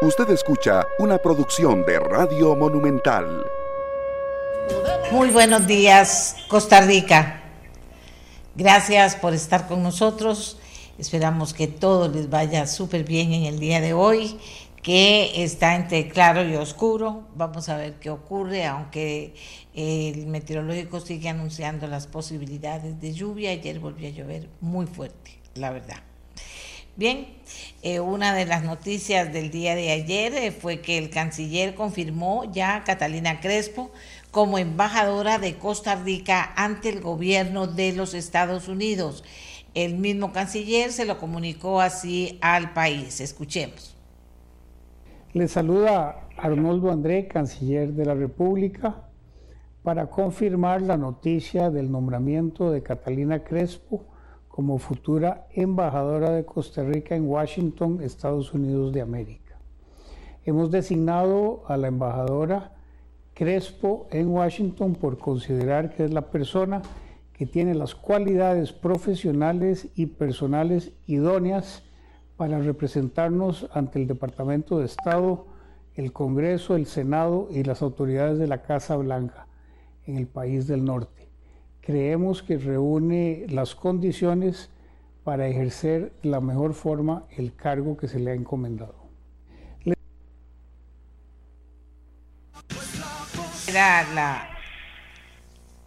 Usted escucha una producción de Radio Monumental. Muy buenos días, Costa Rica. Gracias por estar con nosotros. Esperamos que todo les vaya súper bien en el día de hoy, que está entre claro y oscuro. Vamos a ver qué ocurre, aunque el meteorológico sigue anunciando las posibilidades de lluvia. Ayer volvió a llover muy fuerte, la verdad. Bien, eh, una de las noticias del día de ayer eh, fue que el canciller confirmó ya a Catalina Crespo como embajadora de Costa Rica ante el gobierno de los Estados Unidos. El mismo canciller se lo comunicó así al país. Escuchemos. Le saluda Arnoldo André, canciller de la República, para confirmar la noticia del nombramiento de Catalina Crespo como futura embajadora de Costa Rica en Washington, Estados Unidos de América. Hemos designado a la embajadora Crespo en Washington por considerar que es la persona que tiene las cualidades profesionales y personales idóneas para representarnos ante el Departamento de Estado, el Congreso, el Senado y las autoridades de la Casa Blanca en el país del norte creemos que reúne las condiciones para ejercer de la mejor forma el cargo que se le ha encomendado. Era la,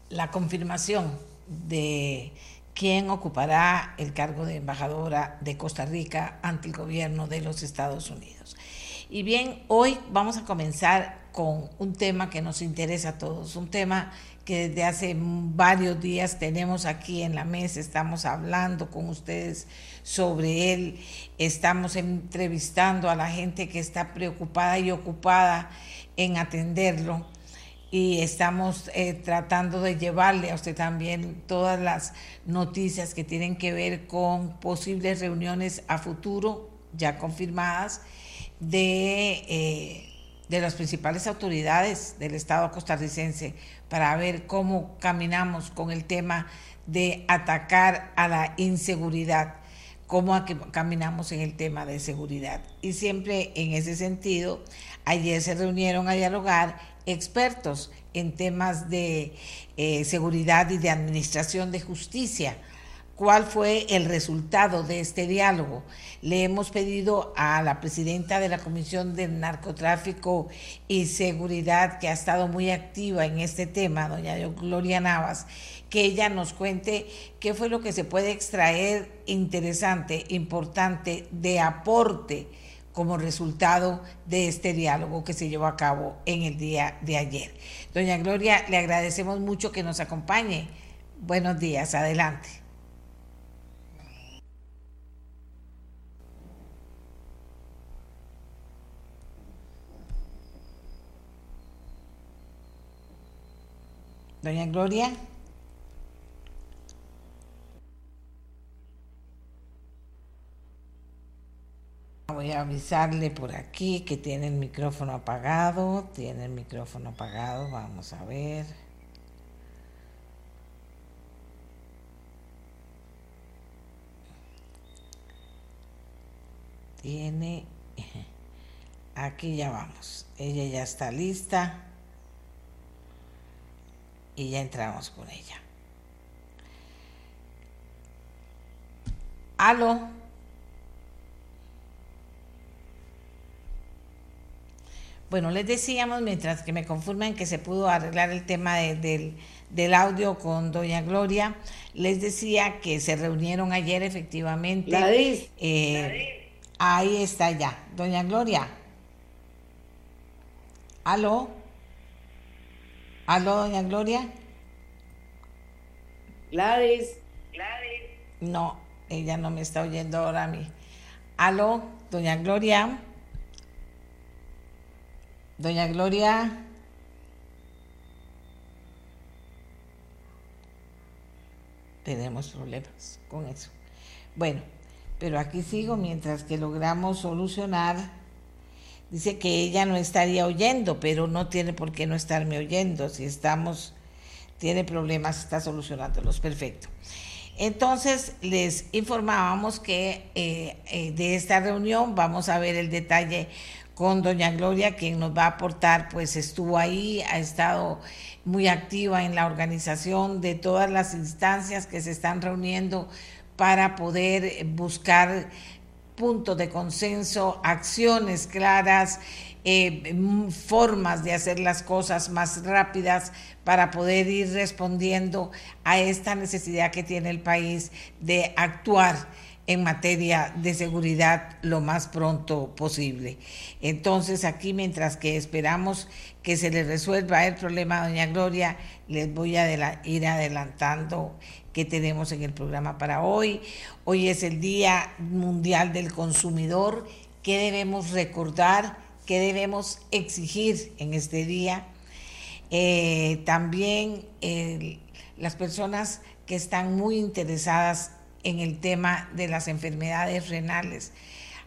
la confirmación de quién ocupará el cargo de embajadora de Costa Rica ante el gobierno de los Estados Unidos. Y bien, hoy vamos a comenzar con un tema que nos interesa a todos, un tema que desde hace varios días tenemos aquí en la mesa, estamos hablando con ustedes sobre él, estamos entrevistando a la gente que está preocupada y ocupada en atenderlo y estamos eh, tratando de llevarle a usted también todas las noticias que tienen que ver con posibles reuniones a futuro ya confirmadas de, eh, de las principales autoridades del Estado costarricense para ver cómo caminamos con el tema de atacar a la inseguridad, cómo caminamos en el tema de seguridad. Y siempre en ese sentido, ayer se reunieron a dialogar expertos en temas de eh, seguridad y de administración de justicia cuál fue el resultado de este diálogo. Le hemos pedido a la presidenta de la Comisión del Narcotráfico y Seguridad, que ha estado muy activa en este tema, doña Gloria Navas, que ella nos cuente qué fue lo que se puede extraer interesante, importante, de aporte como resultado de este diálogo que se llevó a cabo en el día de ayer. Doña Gloria, le agradecemos mucho que nos acompañe. Buenos días, adelante. Doña Gloria. Voy a avisarle por aquí que tiene el micrófono apagado. Tiene el micrófono apagado. Vamos a ver. Tiene... Aquí ya vamos. Ella ya está lista y ya entramos con ella. Aló. Bueno, les decíamos, mientras que me confirman que se pudo arreglar el tema del, audio con Doña Gloria, les decía que se reunieron ayer efectivamente. Eh, ahí está ya. Doña Gloria. Aló. ¿Aló, doña Gloria? Gladys. Gladys. No, ella no me está oyendo ahora a mí. ¿Aló, doña Gloria? Doña Gloria. Tenemos problemas con eso. Bueno, pero aquí sigo mientras que logramos solucionar Dice que ella no estaría oyendo, pero no tiene por qué no estarme oyendo. Si estamos, tiene problemas, está solucionándolos. Perfecto. Entonces, les informábamos que eh, eh, de esta reunión vamos a ver el detalle con doña Gloria, quien nos va a aportar, pues estuvo ahí, ha estado muy activa en la organización de todas las instancias que se están reuniendo para poder buscar puntos de consenso, acciones claras, eh, formas de hacer las cosas más rápidas para poder ir respondiendo a esta necesidad que tiene el país de actuar en materia de seguridad lo más pronto posible. Entonces aquí, mientras que esperamos que se le resuelva el problema a doña Gloria, les voy a ir adelantando que tenemos en el programa para hoy. Hoy es el Día Mundial del Consumidor. ¿Qué debemos recordar? ¿Qué debemos exigir en este día? Eh, también las personas que están muy interesadas en el tema de las enfermedades renales.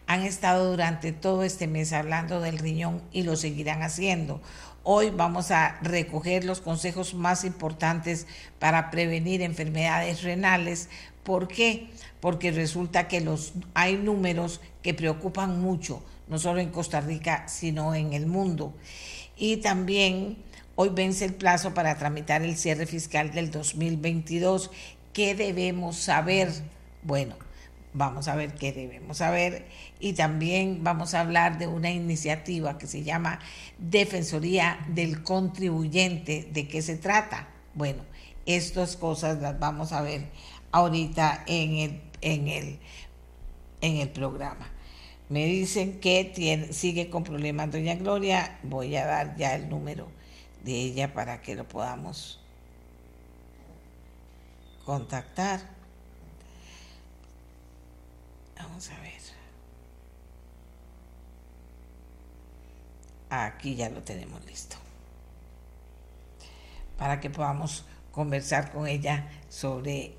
Han estado durante todo este mes hablando del riñón y lo seguirán haciendo. Hoy vamos a recoger los consejos más importantes para prevenir enfermedades renales. ¿Por qué? Porque resulta que los, hay números que preocupan mucho, no solo en Costa Rica, sino en el mundo. Y también hoy vence el plazo para tramitar el cierre fiscal del 2022 ¿Qué debemos saber? Bueno, vamos a ver qué debemos saber y también vamos a hablar de una iniciativa que se llama Defensoría del Contribuyente. ¿De qué se trata? Bueno, estas cosas las vamos a ver ahorita en el, en el, en el programa. Me dicen que tiene, sigue con problemas doña Gloria. Voy a dar ya el número de ella para que lo podamos contactar. Vamos a ver. Aquí ya lo tenemos listo. Para que podamos conversar con ella sobre eh,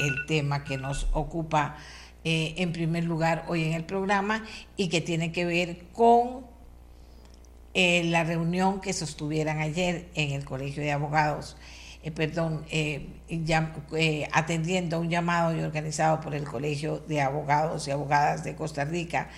el tema que nos ocupa eh, en primer lugar hoy en el programa y que tiene que ver con eh, la reunión que sostuvieran ayer en el Colegio de Abogados eh, perdón, eh, eh, atendiendo a un llamado y organizado por el Colegio de Abogados y Abogadas de Costa Rica,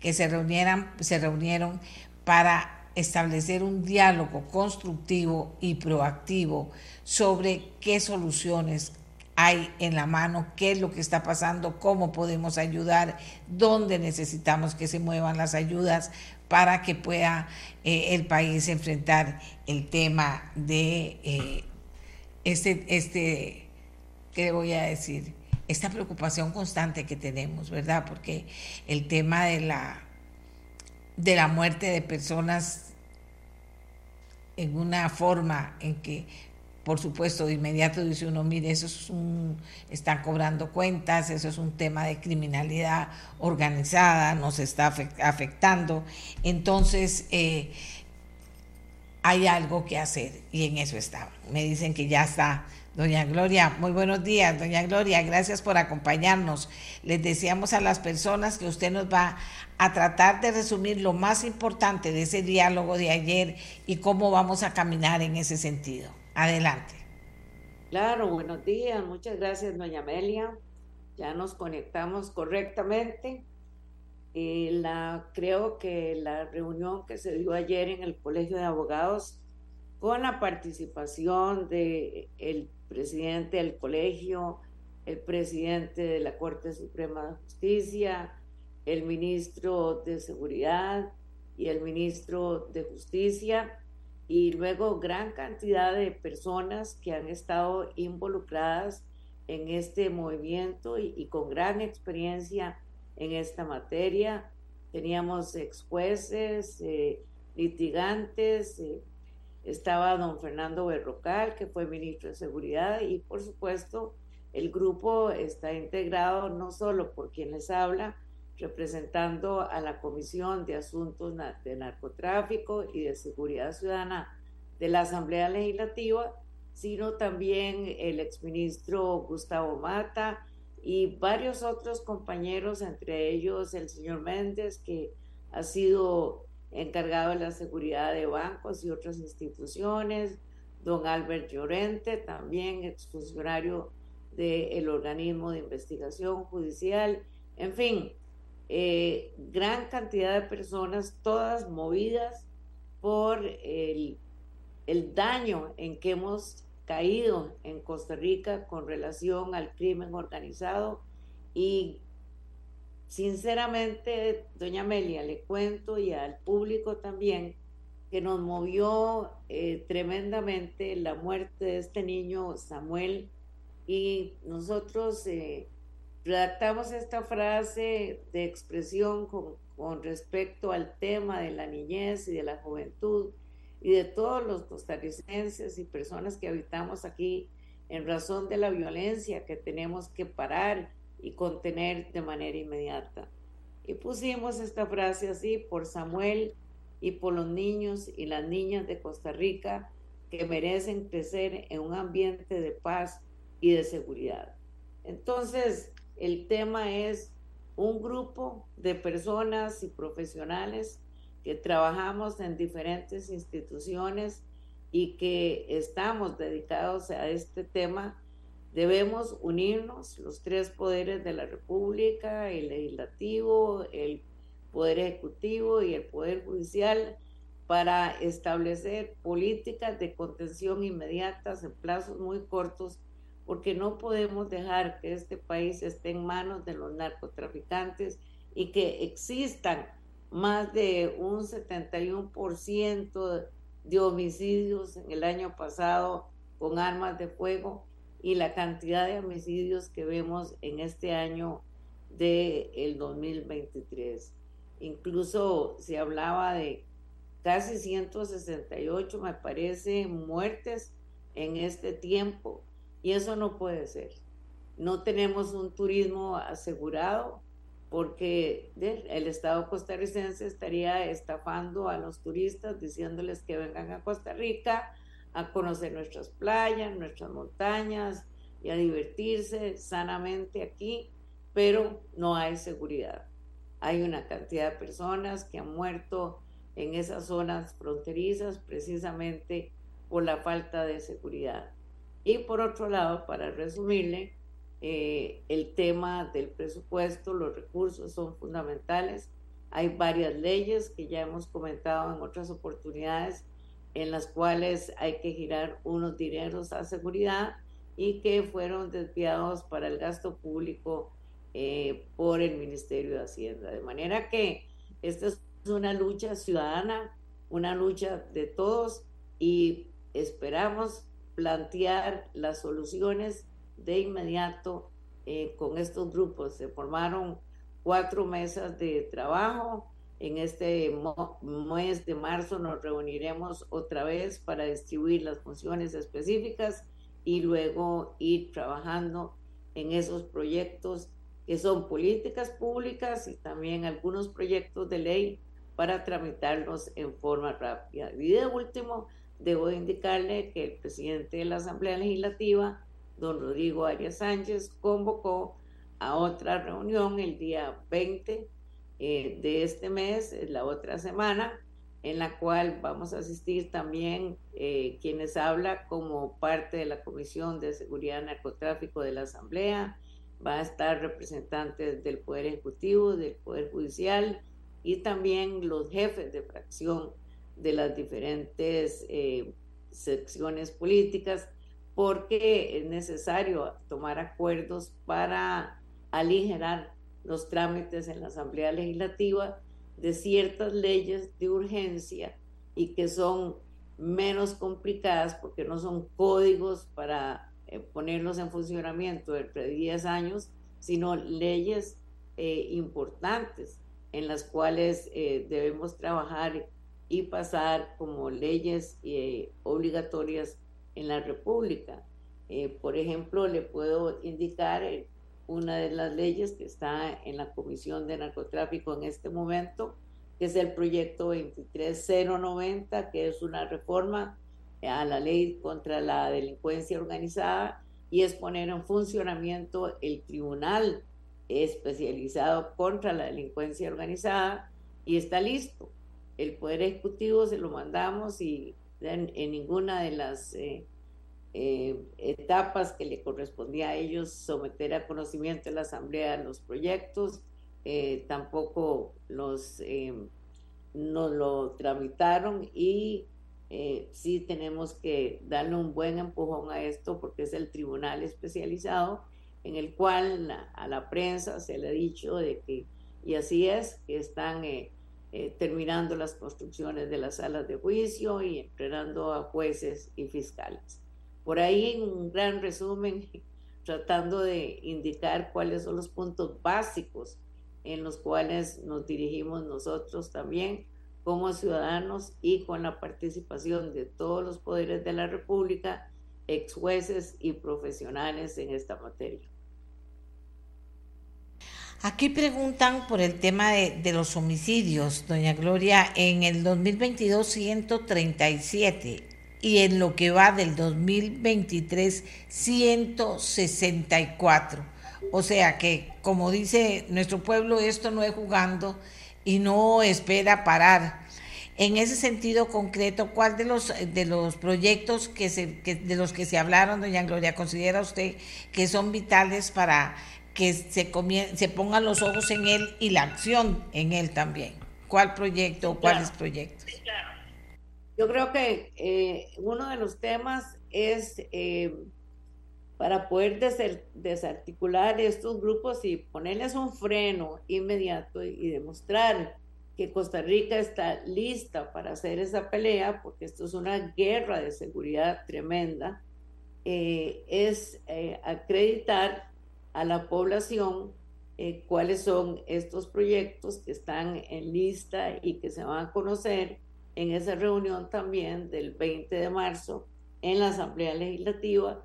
que se, reunieran, se reunieron para establecer un diálogo constructivo y proactivo sobre qué soluciones hay en la mano, qué es lo que está pasando, cómo podemos ayudar, dónde necesitamos que se muevan las ayudas para que pueda el país enfrentar el tema de este, este, ¿qué voy a decir? Esta preocupación constante que tenemos, ¿verdad? Porque el tema de la, de la muerte de personas en una forma en que, por supuesto, de inmediato dice uno, mire, eso es un, están cobrando cuentas, eso es un tema de criminalidad organizada, nos está afectando. Entonces, eh, hay algo que hacer y en eso estaba. Me dicen que ya está. Doña Gloria, muy buenos días, doña Gloria, gracias por acompañarnos. Les deseamos a las personas que usted nos va a tratar de resumir lo más importante de ese diálogo de ayer y cómo vamos a caminar en ese sentido. Adelante. Claro, buenos días, muchas gracias, doña Amelia. Ya nos conectamos correctamente. Eh, la, creo que la reunión que se dio ayer en el Colegio de Abogados, con la participación del el presidente del colegio, el presidente de la Corte Suprema de Justicia, el ministro de Seguridad y el ministro de Justicia, y luego gran cantidad de personas que han estado involucradas en este movimiento y, y con gran experiencia en esta materia. Teníamos ex jueces, eh, litigantes, eh, estaba don Fernando Berrocal, que fue ministro de Seguridad, y por supuesto el grupo está integrado no solo por quien les habla, representando a la Comisión de Asuntos de Narcotráfico y de Seguridad Ciudadana de la Asamblea Legislativa, sino también el exministro Gustavo Mata, y varios otros compañeros, entre ellos el señor Méndez, que ha sido encargado de la seguridad de bancos y otras instituciones, don Albert Llorente, también exfuncionario del organismo de investigación judicial, en fin, eh, gran cantidad de personas, todas movidas por el, el daño en que hemos caído en Costa Rica con relación al crimen organizado y sinceramente, doña Amelia, le cuento y al público también que nos movió eh, tremendamente la muerte de este niño Samuel. Y nosotros eh, redactamos esta frase de expresión con, con respecto al tema de la niñez y de la juventud y de todos los costarricenses y personas que habitamos aquí en razón de la violencia que tenemos que parar y contener de manera inmediata. Y pusimos esta frase así por Samuel y por los niños y las niñas de Costa Rica que merecen crecer en un ambiente de paz y de seguridad. Entonces, el tema es un grupo de personas y profesionales que trabajamos en diferentes instituciones y que estamos dedicados a este tema, debemos unirnos los tres poderes de la República, el legislativo, el poder ejecutivo y el poder judicial, para establecer políticas de contención inmediatas en plazos muy cortos, porque no podemos dejar que este país esté en manos de los narcotraficantes y que existan más de un 71% de homicidios en el año pasado con armas de fuego y la cantidad de homicidios que vemos en este año del el 2023. Incluso se hablaba de casi 168, me parece, muertes en este tiempo y eso no puede ser. No tenemos un turismo asegurado, porque el Estado costarricense estaría estafando a los turistas diciéndoles que vengan a Costa Rica a conocer nuestras playas, nuestras montañas y a divertirse sanamente aquí, pero no hay seguridad. Hay una cantidad de personas que han muerto en esas zonas fronterizas precisamente por la falta de seguridad. Y por otro lado, para resumirle, eh, el tema del presupuesto, los recursos son fundamentales. Hay varias leyes que ya hemos comentado en otras oportunidades en las cuales hay que girar unos dineros a seguridad y que fueron desviados para el gasto público eh, por el Ministerio de Hacienda. De manera que esta es una lucha ciudadana, una lucha de todos y esperamos plantear las soluciones de inmediato eh, con estos grupos. Se formaron cuatro mesas de trabajo. En este mes de marzo nos reuniremos otra vez para distribuir las funciones específicas y luego ir trabajando en esos proyectos que son políticas públicas y también algunos proyectos de ley para tramitarlos en forma rápida. Y de último, debo indicarle que el presidente de la Asamblea Legislativa don Rodrigo Arias Sánchez convocó a otra reunión el día 20 eh, de este mes, la otra semana, en la cual vamos a asistir también eh, quienes hablan como parte de la Comisión de Seguridad y Narcotráfico de la Asamblea, va a estar representantes del Poder Ejecutivo, del Poder Judicial y también los jefes de fracción de las diferentes eh, secciones políticas porque es necesario tomar acuerdos para aligerar los trámites en la Asamblea Legislativa de ciertas leyes de urgencia y que son menos complicadas porque no son códigos para eh, ponerlos en funcionamiento entre 10 años, sino leyes eh, importantes en las cuales eh, debemos trabajar y pasar como leyes obligatorias en la República. Eh, por ejemplo, le puedo indicar eh, una de las leyes que está en la Comisión de Narcotráfico en este momento, que es el proyecto 23090, que es una reforma a la ley contra la delincuencia organizada y es poner en funcionamiento el tribunal especializado contra la delincuencia organizada y está listo. El Poder Ejecutivo se lo mandamos y en, ninguna de las eh, eh, etapas que le correspondía a ellos someter a conocimiento de la Asamblea los proyectos eh, tampoco los, eh, no lo tramitaron y eh, sí tenemos que darle un buen empujón a esto porque es el tribunal especializado en el cual a la prensa se le ha dicho de que, y así es, que están terminando las construcciones de las salas de juicio y entrenando a jueces y fiscales. Por ahí un gran resumen tratando de indicar cuáles son los puntos básicos en los cuales nos dirigimos nosotros también como ciudadanos y con la participación de todos los poderes de la República, ex jueces y profesionales en esta materia. Aquí preguntan por el tema de, los homicidios, doña Gloria, en el 2022 137 y en lo que va del 2023 164. O sea que, como dice nuestro pueblo, esto no es jugando y no espera parar. En ese sentido concreto, ¿cuál de los de los proyectos que se de los que se hablaron, doña Gloria, considera usted que son vitales para que se se pongan los ojos en él y la acción en él también? ¿Cuál proyecto o cuáles proyectos? Yo creo que eh, uno de los temas es eh, para poder desarticular estos grupos y ponerles un freno inmediato y, demostrar que Costa Rica está lista para hacer esa pelea, porque esto es una guerra de seguridad tremenda, eh, es acreditar a la población cuáles son estos proyectos que están en lista y que se van a conocer en esa reunión también del 20 de marzo en la Asamblea Legislativa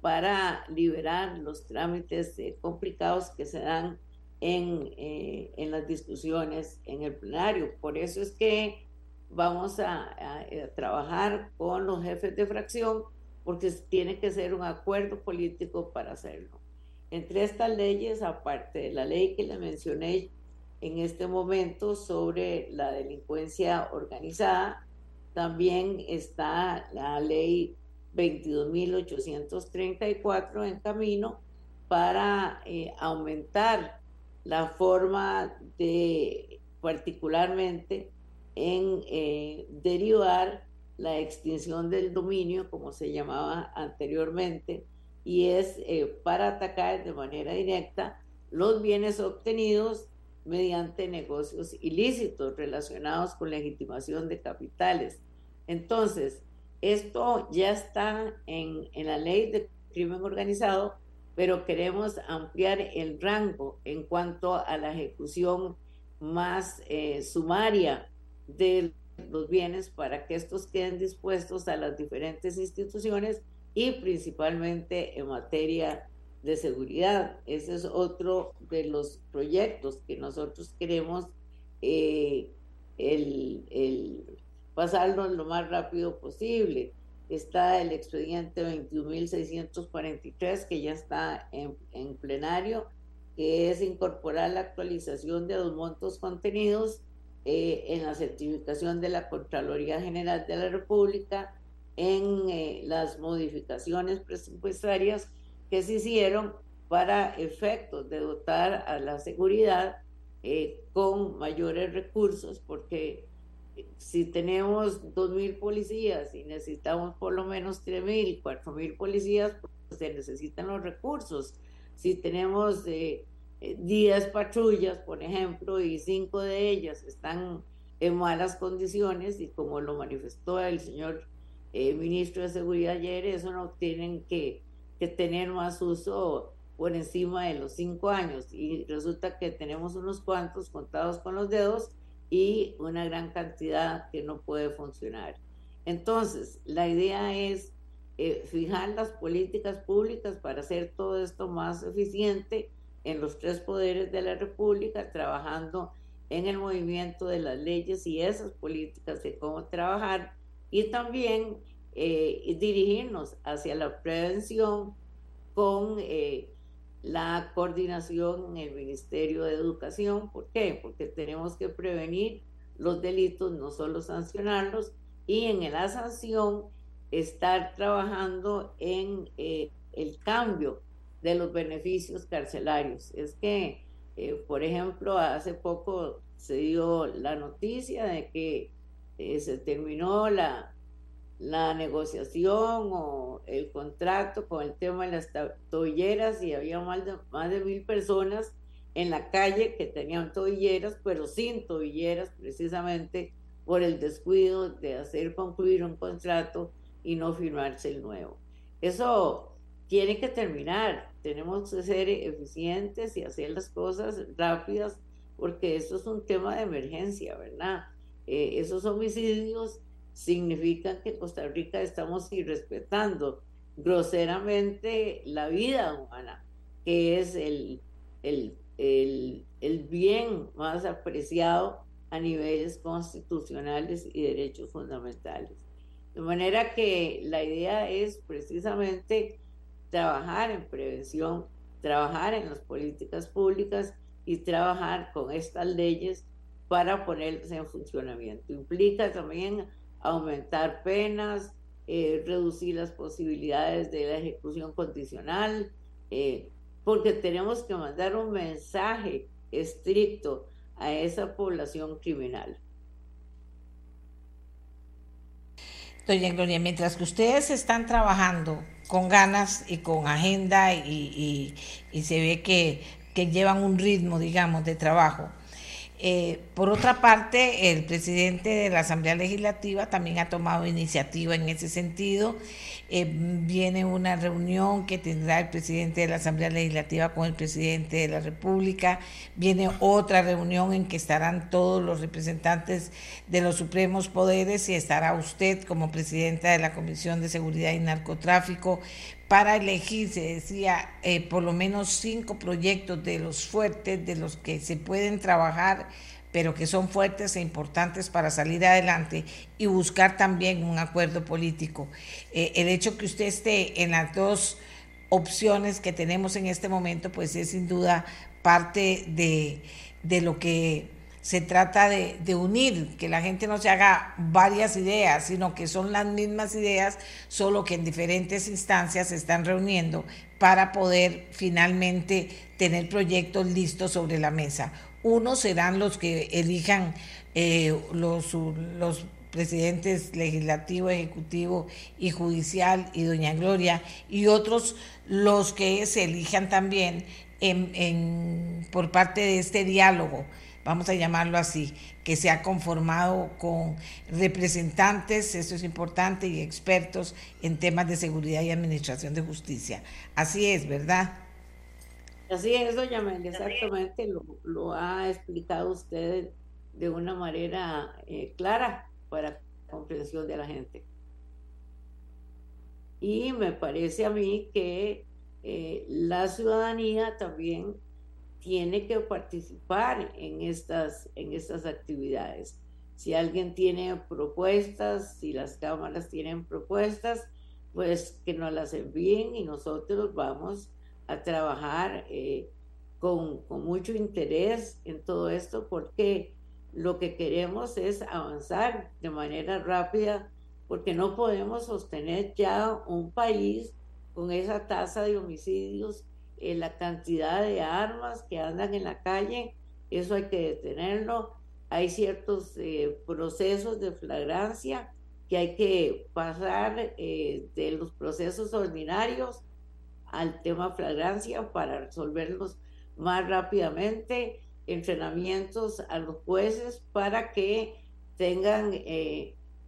para liberar los trámites eh, complicados que se dan en, eh, en, las discusiones en el plenario. Por eso es que vamos a, a, trabajar con los jefes de fracción porque tiene que ser un acuerdo político para hacerlo. Entre estas leyes, aparte de la ley que le mencioné en este momento sobre la delincuencia organizada. También está la ley 22.834 en camino para eh, aumentar la forma de, particularmente en eh, derivar la extinción del dominio, como se llamaba anteriormente, y es eh, para atacar de manera directa los bienes obtenidos mediante negocios ilícitos relacionados con legitimación de capitales. Entonces, esto ya está en, la ley de crimen organizado, pero queremos ampliar el rango en cuanto a la ejecución más eh, sumaria de los bienes para que estos queden dispuestos a las diferentes instituciones y principalmente en materia de seguridad. Ese es otro de los proyectos que nosotros queremos eh, el, el pasarlo lo más rápido posible. Está el expediente 21.643 que ya está en, en, plenario, que es incorporar la actualización de los montos contenidos eh, en la certificación de la Contraloría General de la República, en eh, las modificaciones presupuestarias que se hicieron para efectos de dotar a la seguridad eh, con mayores recursos, porque eh, si tenemos 2.000 policías y necesitamos por lo menos 3.000, 4.000 policías, pues se necesitan los recursos. Si tenemos 10 eh, patrullas, por ejemplo, y 5 de ellas están en malas condiciones, y como lo manifestó el señor ministro de Seguridad ayer, eso no tienen que que tener más uso por encima de los cinco años y resulta que tenemos unos cuantos contados con los dedos y una gran cantidad que no puede funcionar. Entonces, la idea es eh, fijar las políticas públicas para hacer todo esto más eficiente en los tres poderes de la República, trabajando en el movimiento de las leyes y esas políticas de cómo trabajar y también eh, dirigirnos hacia la prevención con eh, la coordinación en el Ministerio de Educación. ¿Por qué? Porque tenemos que prevenir los delitos, no solo sancionarlos, y en la sanción estar trabajando en eh, el cambio de los beneficios carcelarios. Es que Eh, por ejemplo, hace poco se dio la noticia de que se terminó la, la negociación o el contrato con el tema de las tobilleras y había más de, más de mil personas en la calle que tenían tobilleras, pero sin tobilleras precisamente por el descuido de hacer concluir un contrato y no firmarse el nuevo. Eso tiene que terminar. Tenemos que ser eficientes y hacer las cosas rápidas porque esto es un tema de emergencia, ¿verdad? Eh, esos homicidios significan que Costa Rica estamos irrespetando groseramente la vida humana, que es el, el, el, el bien más apreciado a niveles constitucionales y derechos fundamentales. De manera que la idea es precisamente trabajar en prevención, trabajar en las políticas públicas y trabajar con estas leyes para ponerlas en funcionamiento. Implica también aumentar penas, eh, reducir las posibilidades de la ejecución condicional, eh, porque tenemos que mandar un mensaje estricto a esa población criminal. Doña Gloria, mientras que ustedes están trabajando con ganas y con agenda y, se ve que, que llevan un ritmo, digamos, de trabajo, eh, por otra parte, el presidente de la Asamblea Legislativa también ha tomado iniciativa en ese sentido. Eh, viene una reunión que tendrá el presidente de la Asamblea Legislativa con el presidente de la República. Viene otra reunión en que estarán todos los representantes de los supremos poderes y estará usted como presidenta de la Comisión de Seguridad y Narcotráfico para elegir, se decía, eh, por lo menos cinco proyectos de los fuertes, de los que se pueden trabajar, pero que son fuertes e importantes para salir adelante y buscar también un acuerdo político. Eh, el hecho que usted esté en las dos opciones que tenemos en este momento, pues es sin duda parte de, de lo que se trata de, unir, que la gente no se haga varias ideas, sino que son las mismas ideas, solo que en diferentes instancias se están reuniendo para poder finalmente tener proyectos listos sobre la mesa. Unos serán los que elijan eh, los, los presidentes legislativo, ejecutivo y judicial y doña Gloria, y otros los que se elijan también en, por parte de este diálogo vamos a llamarlo así, que se ha conformado con representantes, eso es importante, y expertos en temas de seguridad y administración de justicia. Así es, ¿verdad? Así es, doña Meli, exactamente, lo, ha explicado usted de una manera eh, clara para comprensión de la gente. Y me parece a mí que eh, la ciudadanía también tiene que participar en estas, en estas actividades. Si alguien tiene propuestas, si las cámaras tienen propuestas, pues que nos las envíen y nosotros vamos a trabajar eh, con, con mucho interés en todo esto porque lo que queremos es avanzar de manera rápida porque no podemos sostener ya un país con esa tasa de homicidios eh, la cantidad de armas que andan en la calle, eso hay que detenerlo. Hay ciertos eh, procesos de flagrancia que hay que pasar eh, de los procesos ordinarios al tema flagrancia para resolverlos más rápidamente, entrenamientos a los jueces para que tengan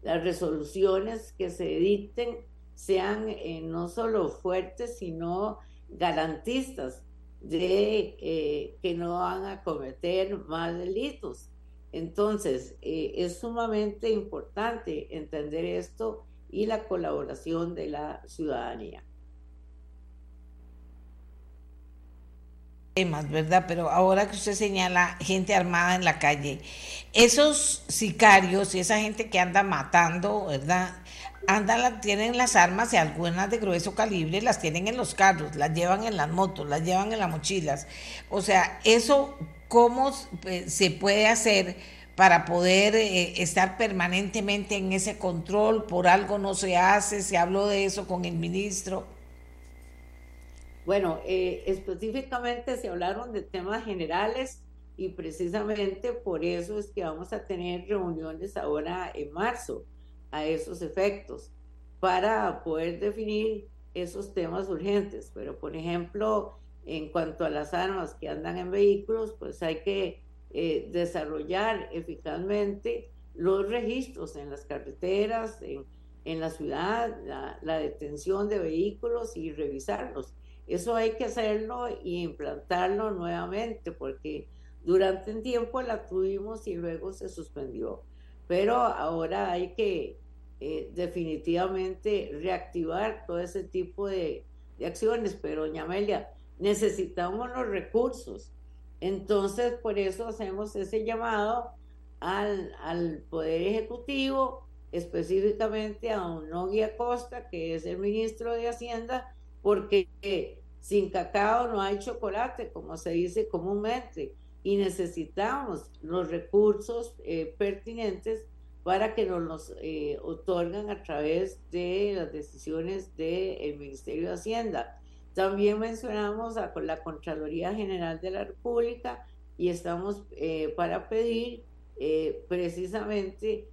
las resoluciones que se dicten sean no solo fuertes, sino garantistas de que no van a cometer más delitos. Entonces, eh, es sumamente importante entender esto y la colaboración de la ciudadanía. Temas, ¿verdad? Pero ahora que usted señala gente armada en la calle, esos sicarios y esa gente que anda matando, ¿verdad? Andan, tienen las armas y algunas de grueso calibre las tienen en los carros, las llevan en las motos, las llevan en las mochilas. O sea, eso, ¿cómo se puede hacer para poder eh, estar permanentemente en ese control? Por algo no se hace, se habló de eso con el ministro. Bueno, eh, específicamente se hablaron de temas generales y precisamente por eso es que vamos a tener reuniones ahora en marzo a esos efectos para poder definir esos temas urgentes. Pero, por ejemplo, en cuanto a las armas que andan en vehículos, pues hay que eh, desarrollar eficazmente los registros en las carreteras, en, en la ciudad, la, la, detención de vehículos y revisarlos. Eso hay que hacerlo y implantarlo nuevamente porque durante un tiempo la tuvimos y luego se suspendió. Pero ahora hay que eh, definitivamente reactivar todo ese tipo de, acciones. Pero, doña Amelia, necesitamos los recursos. Entonces, por eso hacemos ese llamado al, al Poder Ejecutivo, específicamente a don Nogui Acosta, que es el ministro de Hacienda, porque sin cacao no hay chocolate, como se dice comúnmente, y necesitamos los recursos eh, pertinentes para que nos los eh, otorgan a través de las decisiones del Ministerio de Hacienda. También mencionamos a la Contraloría General de la República y estamos eh, para pedir eh, precisamente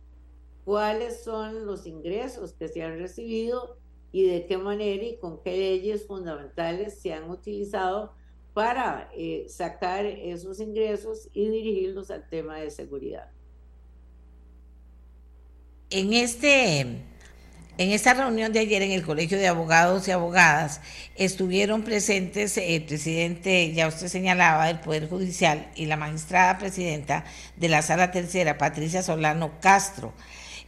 cuáles son los ingresos que se han recibido y de qué manera y con qué leyes fundamentales se han utilizado para sacar esos ingresos y dirigirlos al tema de seguridad en este en esta reunión de ayer en el Colegio de Abogados y Abogadas estuvieron presentes el presidente, ya usted señalaba, del Poder Judicial y la magistrada presidenta de la Sala Tercera, Patricia Solano Castro.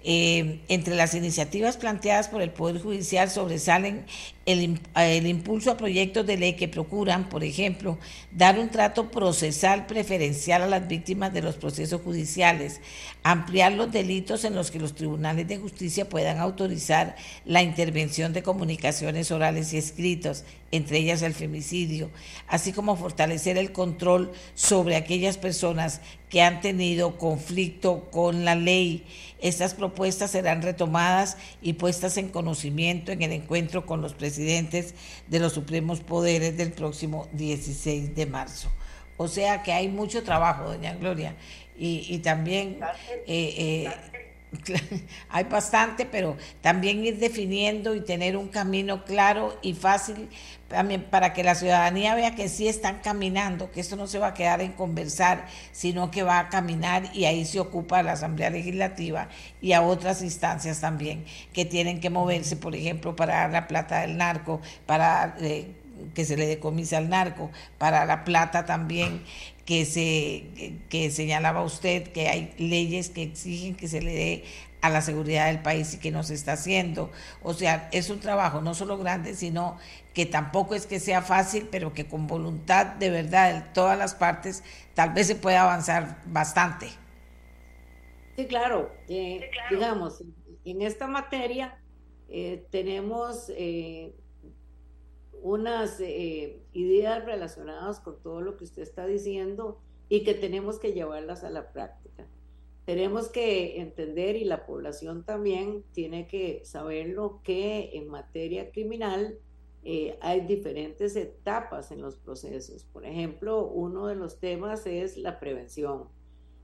Eh, entre las iniciativas planteadas por el Poder Judicial sobresalen el, el, impulso a proyectos de ley que procuran, por ejemplo, dar un trato procesal preferencial a las víctimas de los procesos judiciales, ampliar los delitos en los que los tribunales de justicia puedan autorizar la intervención de comunicaciones orales y escritos, entre ellas el femicidio, así como fortalecer el control sobre aquellas personas que han tenido conflicto con la ley. Estas propuestas serán retomadas y puestas en conocimiento en el encuentro con los presidentes de los supremos poderes del próximo 16 de marzo. O sea que hay mucho trabajo, doña Gloria. Y, también eh, eh, hay bastante, pero también ir definiendo y tener un camino claro y fácil también para que la ciudadanía vea que sí están caminando, que esto no se va a quedar en conversar, sino que va a caminar y ahí se ocupa la Asamblea Legislativa y a otras instancias también que tienen que moverse, por ejemplo, para dar la plata del narco, para eh, que se le decomisa al narco, para la plata también que se que señalaba usted que hay leyes que exigen que se le dé a la seguridad del país y que no se está haciendo. O sea, es un trabajo no solo grande, sino que tampoco es que sea fácil, pero que con voluntad de verdad de todas las partes tal vez se pueda avanzar bastante. Sí, claro. Eh, digamos, en esta materia eh, tenemos eh, unas eh, ideas relacionadas con todo lo que usted está diciendo y que tenemos que llevarlas a la práctica. Tenemos que entender y la población también tiene que saberlo que en materia criminal eh, hay diferentes etapas en los procesos. Por ejemplo, uno de los temas es la prevención.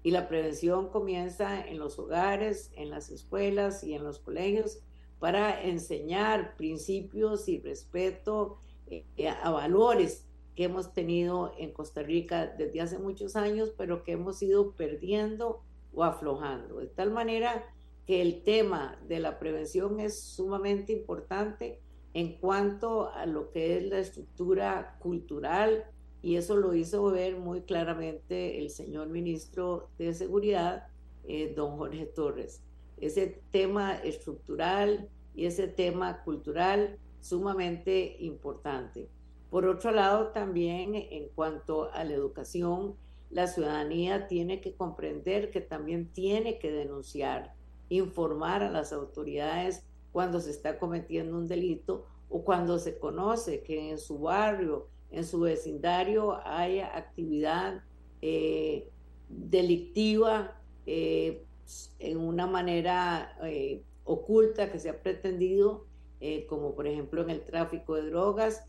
Y la prevención comienza en los hogares, en las escuelas y en los colegios para enseñar principios y respeto eh, a valores que hemos tenido en Costa Rica desde hace muchos años, pero que hemos ido perdiendo o aflojando. De tal manera que el tema de la prevención es sumamente importante en cuanto a lo que es la estructura cultural, y eso lo hizo ver muy claramente el señor ministro de Seguridad, eh, don Jorge Torres. Ese tema estructural y ese tema cultural sumamente importante. Por otro lado, también en cuanto a la educación, la ciudadanía tiene que comprender que también tiene que denunciar, informar a las autoridades cuando se está cometiendo un delito o cuando se conoce que en su barrio, en su vecindario hay actividad eh, delictiva eh, en una manera eh, oculta que se ha pretendido eh, como por ejemplo en el tráfico de drogas,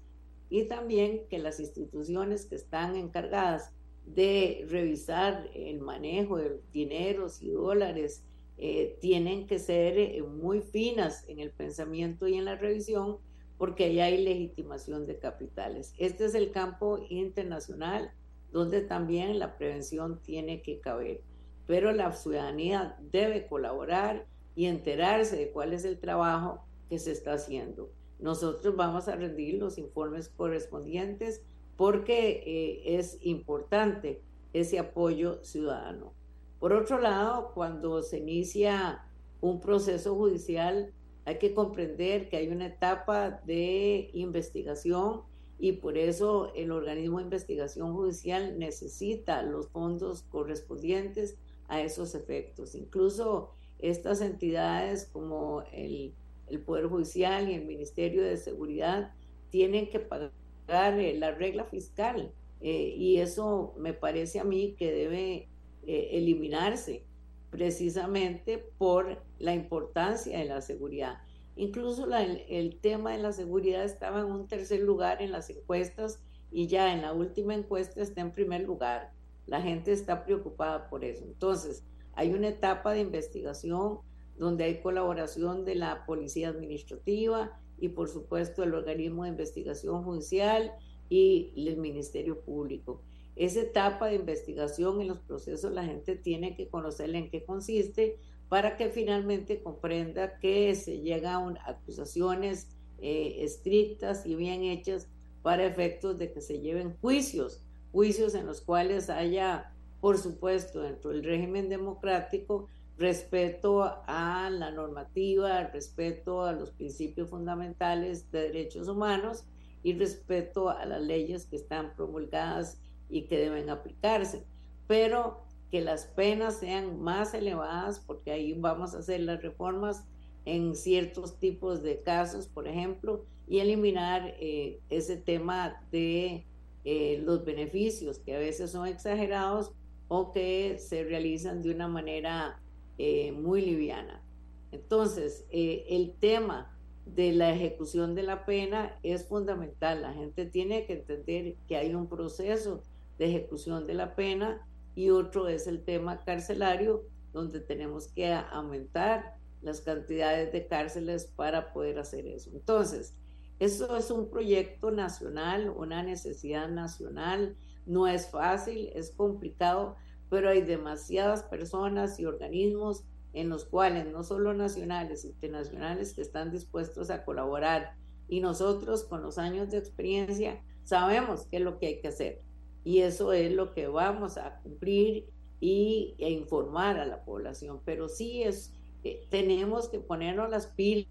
y también que las instituciones que están encargadas de revisar el manejo de dineros y dólares eh, tienen que ser eh, muy finas en el pensamiento y en la revisión porque ahí hay legitimación de capitales. Este es el campo internacional donde también la prevención tiene que caber, pero la ciudadanía debe colaborar y enterarse de cuál es el trabajo que se está haciendo. Nosotros vamos a rendir los informes correspondientes porque eh, es importante ese apoyo ciudadano. Por otro lado, cuando se inicia un proceso judicial, hay que comprender que hay una etapa de investigación y por eso el organismo de investigación judicial necesita los fondos correspondientes a esos efectos. Incluso estas entidades como el el Poder Judicial y el Ministerio de Seguridad tienen que pagar eh, la regla fiscal eh, y eso me parece a mí que debe eh, eliminarse precisamente por la importancia de la seguridad. Incluso el, tema de la seguridad estaba en un tercer lugar en las encuestas y ya en la última encuesta está en primer lugar. La gente está preocupada por eso. Entonces, hay una etapa de investigación donde hay colaboración de la Policía Administrativa y por supuesto el organismo de investigación judicial y el Ministerio Público. Esa etapa de investigación en los procesos la gente tiene que conocerla en qué consiste para que finalmente comprenda que se llega a acusaciones eh, estrictas y bien hechas para efectos de que se lleven juicios, juicios en los cuales haya, por supuesto, dentro del régimen democrático, respeto a la normativa, respeto a los principios fundamentales de derechos humanos y respeto a las leyes que están promulgadas y que deben aplicarse. Pero que las penas sean más elevadas, porque ahí vamos a hacer las reformas en ciertos tipos de casos, por ejemplo, y eliminar eh, ese tema de eh, los beneficios que a veces son exagerados o que se realizan de una manera eh, muy liviana. Entonces, eh, el tema de la ejecución de la pena es fundamental. La gente tiene que entender que hay un proceso de ejecución de la pena y otro es el tema carcelario, donde tenemos que aumentar las cantidades de cárceles para poder hacer eso. Entonces, eso es un proyecto nacional, una necesidad nacional. No es fácil, es complicado, pero hay demasiadas personas y organismos en los cuales no solo nacionales, internacionales que están dispuestos a colaborar. Y nosotros con los años de experiencia sabemos qué es lo que hay que hacer. Y eso es lo que vamos a cumplir y e informar a la población, pero sí es eh, tenemos que ponernos las pilas,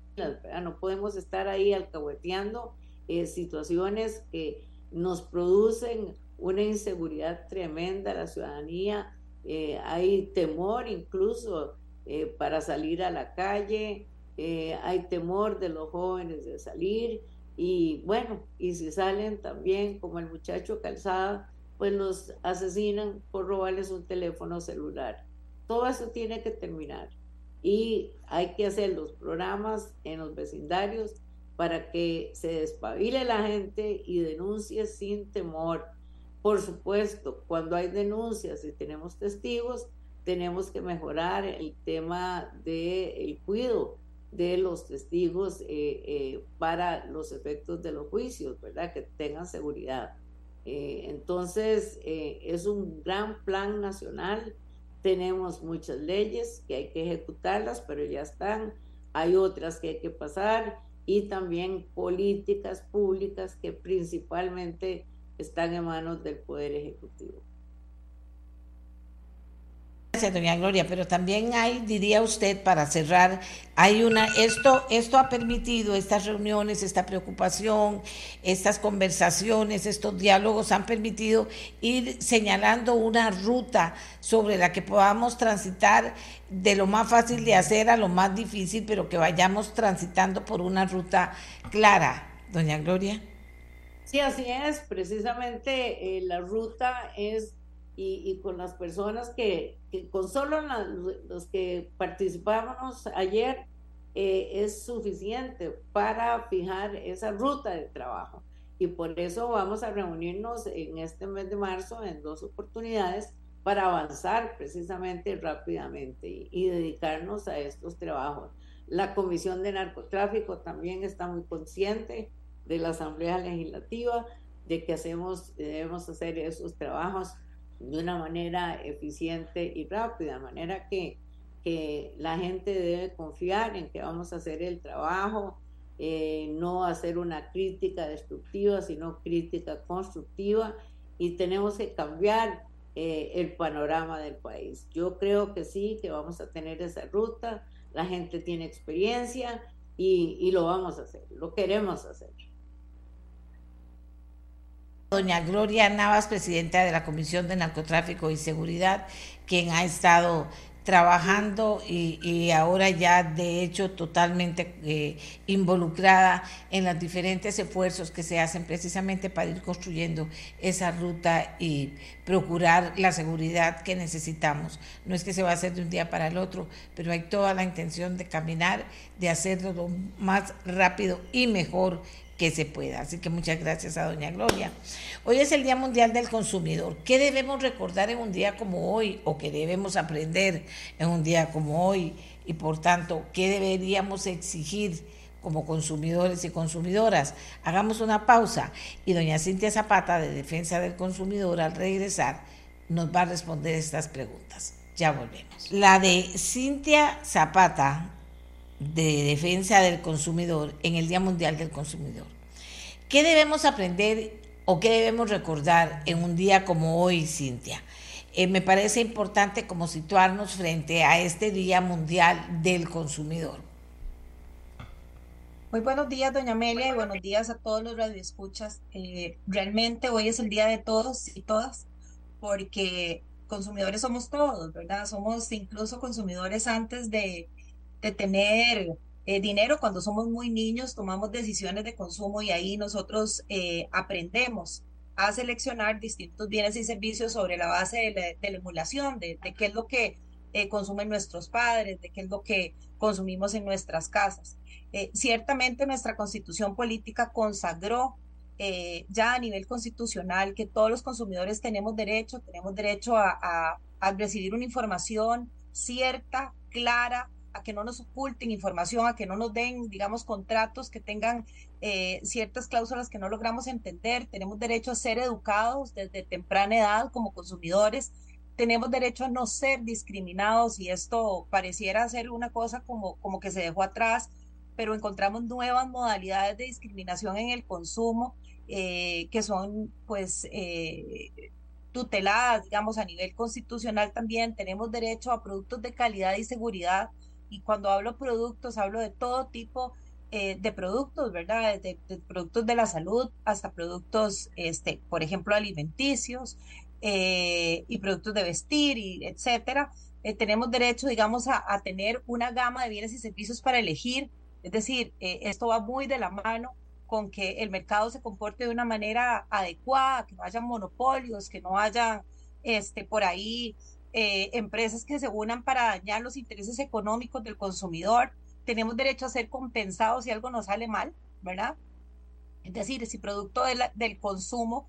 no podemos estar ahí alcahueteando eh, situaciones que nos producen una inseguridad tremenda la ciudadanía, eh, hay temor incluso eh, para salir a la calle, eh, hay temor de los jóvenes de salir y bueno, y si salen también como el muchacho calzada, pues los asesinan por robarles un teléfono celular. Todo eso tiene que terminar y hay que hacer los programas en los vecindarios para que se despabile la gente y denuncie sin temor por supuesto, cuando hay denuncias y tenemos testigos, tenemos que mejorar el tema del cuidado de los testigos eh, eh, para los efectos de los juicios, ¿verdad? Que tengan seguridad. Eh, entonces, es un gran plan nacional. Tenemos muchas leyes que hay que ejecutarlas, pero ya están. Hay otras que hay que pasar y también políticas públicas que principalmente están en manos del Poder Ejecutivo. Gracias, doña Gloria, pero también hay, diría usted, para cerrar, hay una, esto, esto ha permitido, estas reuniones, esta preocupación, estas conversaciones, estos diálogos han permitido ir señalando una ruta sobre la que podamos transitar de lo más fácil de hacer a lo más difícil, pero que vayamos transitando por una ruta clara, doña Gloria. Sí, así es. Precisamente eh, la ruta es, y, con las personas que, con solo los que participamos ayer, eh, es suficiente para fijar esa ruta de trabajo. y por eso vamos a reunirnos en este mes de marzo en dos oportunidades para avanzar precisamente rápidamente y, dedicarnos a estos trabajos. La Comisión de Narcotráfico también está muy consciente de la Asamblea Legislativa, de que hacemos, debemos hacer esos trabajos de una manera eficiente y rápida, de manera que, que la gente debe confiar en que vamos a hacer el trabajo, eh, no hacer una crítica destructiva, sino crítica constructiva y tenemos que cambiar eh, el panorama del país. Yo creo que sí, que vamos a tener esa ruta, la gente tiene experiencia y, y lo vamos a hacer, lo queremos hacer. Doña Gloria Navas, presidenta de la Comisión de Narcotráfico y Seguridad, quien ha estado trabajando y, ahora ya de hecho totalmente eh, involucrada en los diferentes esfuerzos que se hacen precisamente para ir construyendo esa ruta y procurar la seguridad que necesitamos. No es que se va a hacer de un día para el otro, pero hay toda la intención de caminar, de hacerlo lo más rápido y mejor que se pueda. Así que muchas gracias a doña Gloria. Hoy es el Día Mundial del Consumidor. ¿Qué debemos recordar en un día como hoy o qué debemos aprender en un día como hoy? Y por tanto, ¿qué deberíamos exigir como consumidores y consumidoras? Hagamos una pausa y doña Cintia Zapata de Defensa del Consumidor al regresar nos va a responder estas preguntas. Ya volvemos. La de Cintia Zapata de defensa del consumidor en el Día Mundial del Consumidor. ¿Qué debemos aprender o qué debemos recordar en un día como hoy, Cintia? Eh, me parece importante como situarnos frente a este Día Mundial del Consumidor. Muy buenos días, doña Amelia, y buenos días a todos los radioescuchas. Eh, realmente hoy es el día de todos y todas, porque consumidores somos todos, ¿verdad? Somos incluso consumidores antes de, de tener eh, dinero cuando somos muy niños, tomamos decisiones de consumo y ahí nosotros eh, aprendemos a seleccionar distintos bienes y servicios sobre la base de la, emulación, de, qué es lo que eh, consumen nuestros padres, de qué es lo que consumimos en nuestras casas. ciertamente nuestra constitución política consagró ya a nivel constitucional que todos los consumidores tenemos derecho, tenemos derecho a recibir una información cierta, clara, a que no nos oculten información, a que no nos den, digamos, contratos que tengan eh, ciertas cláusulas que no logramos entender. Tenemos derecho a ser educados desde temprana edad como consumidores. Tenemos derecho a no ser discriminados y esto pareciera ser una cosa como, como que se dejó atrás, pero encontramos nuevas modalidades de discriminación en el consumo eh, que son pues eh, tuteladas, digamos, a nivel constitucional también. Tenemos derecho a productos de calidad y seguridad y cuando hablo productos, hablo de todo tipo eh, de productos, ¿verdad? De, productos de la salud hasta productos, este, por ejemplo, alimenticios eh, y productos de vestir, y etcétera. Eh, tenemos derecho, digamos, a, a, tener una gama de bienes y servicios para elegir. Es decir, esto va muy de la mano con que el mercado se comporte de una manera adecuada, que no haya monopolios, que no haya este, por ahí eh, empresas que se unan para dañar los intereses económicos del consumidor. Tenemos derecho a ser compensados si algo nos sale mal, ¿verdad? Es decir, si producto del consumo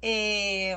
eh,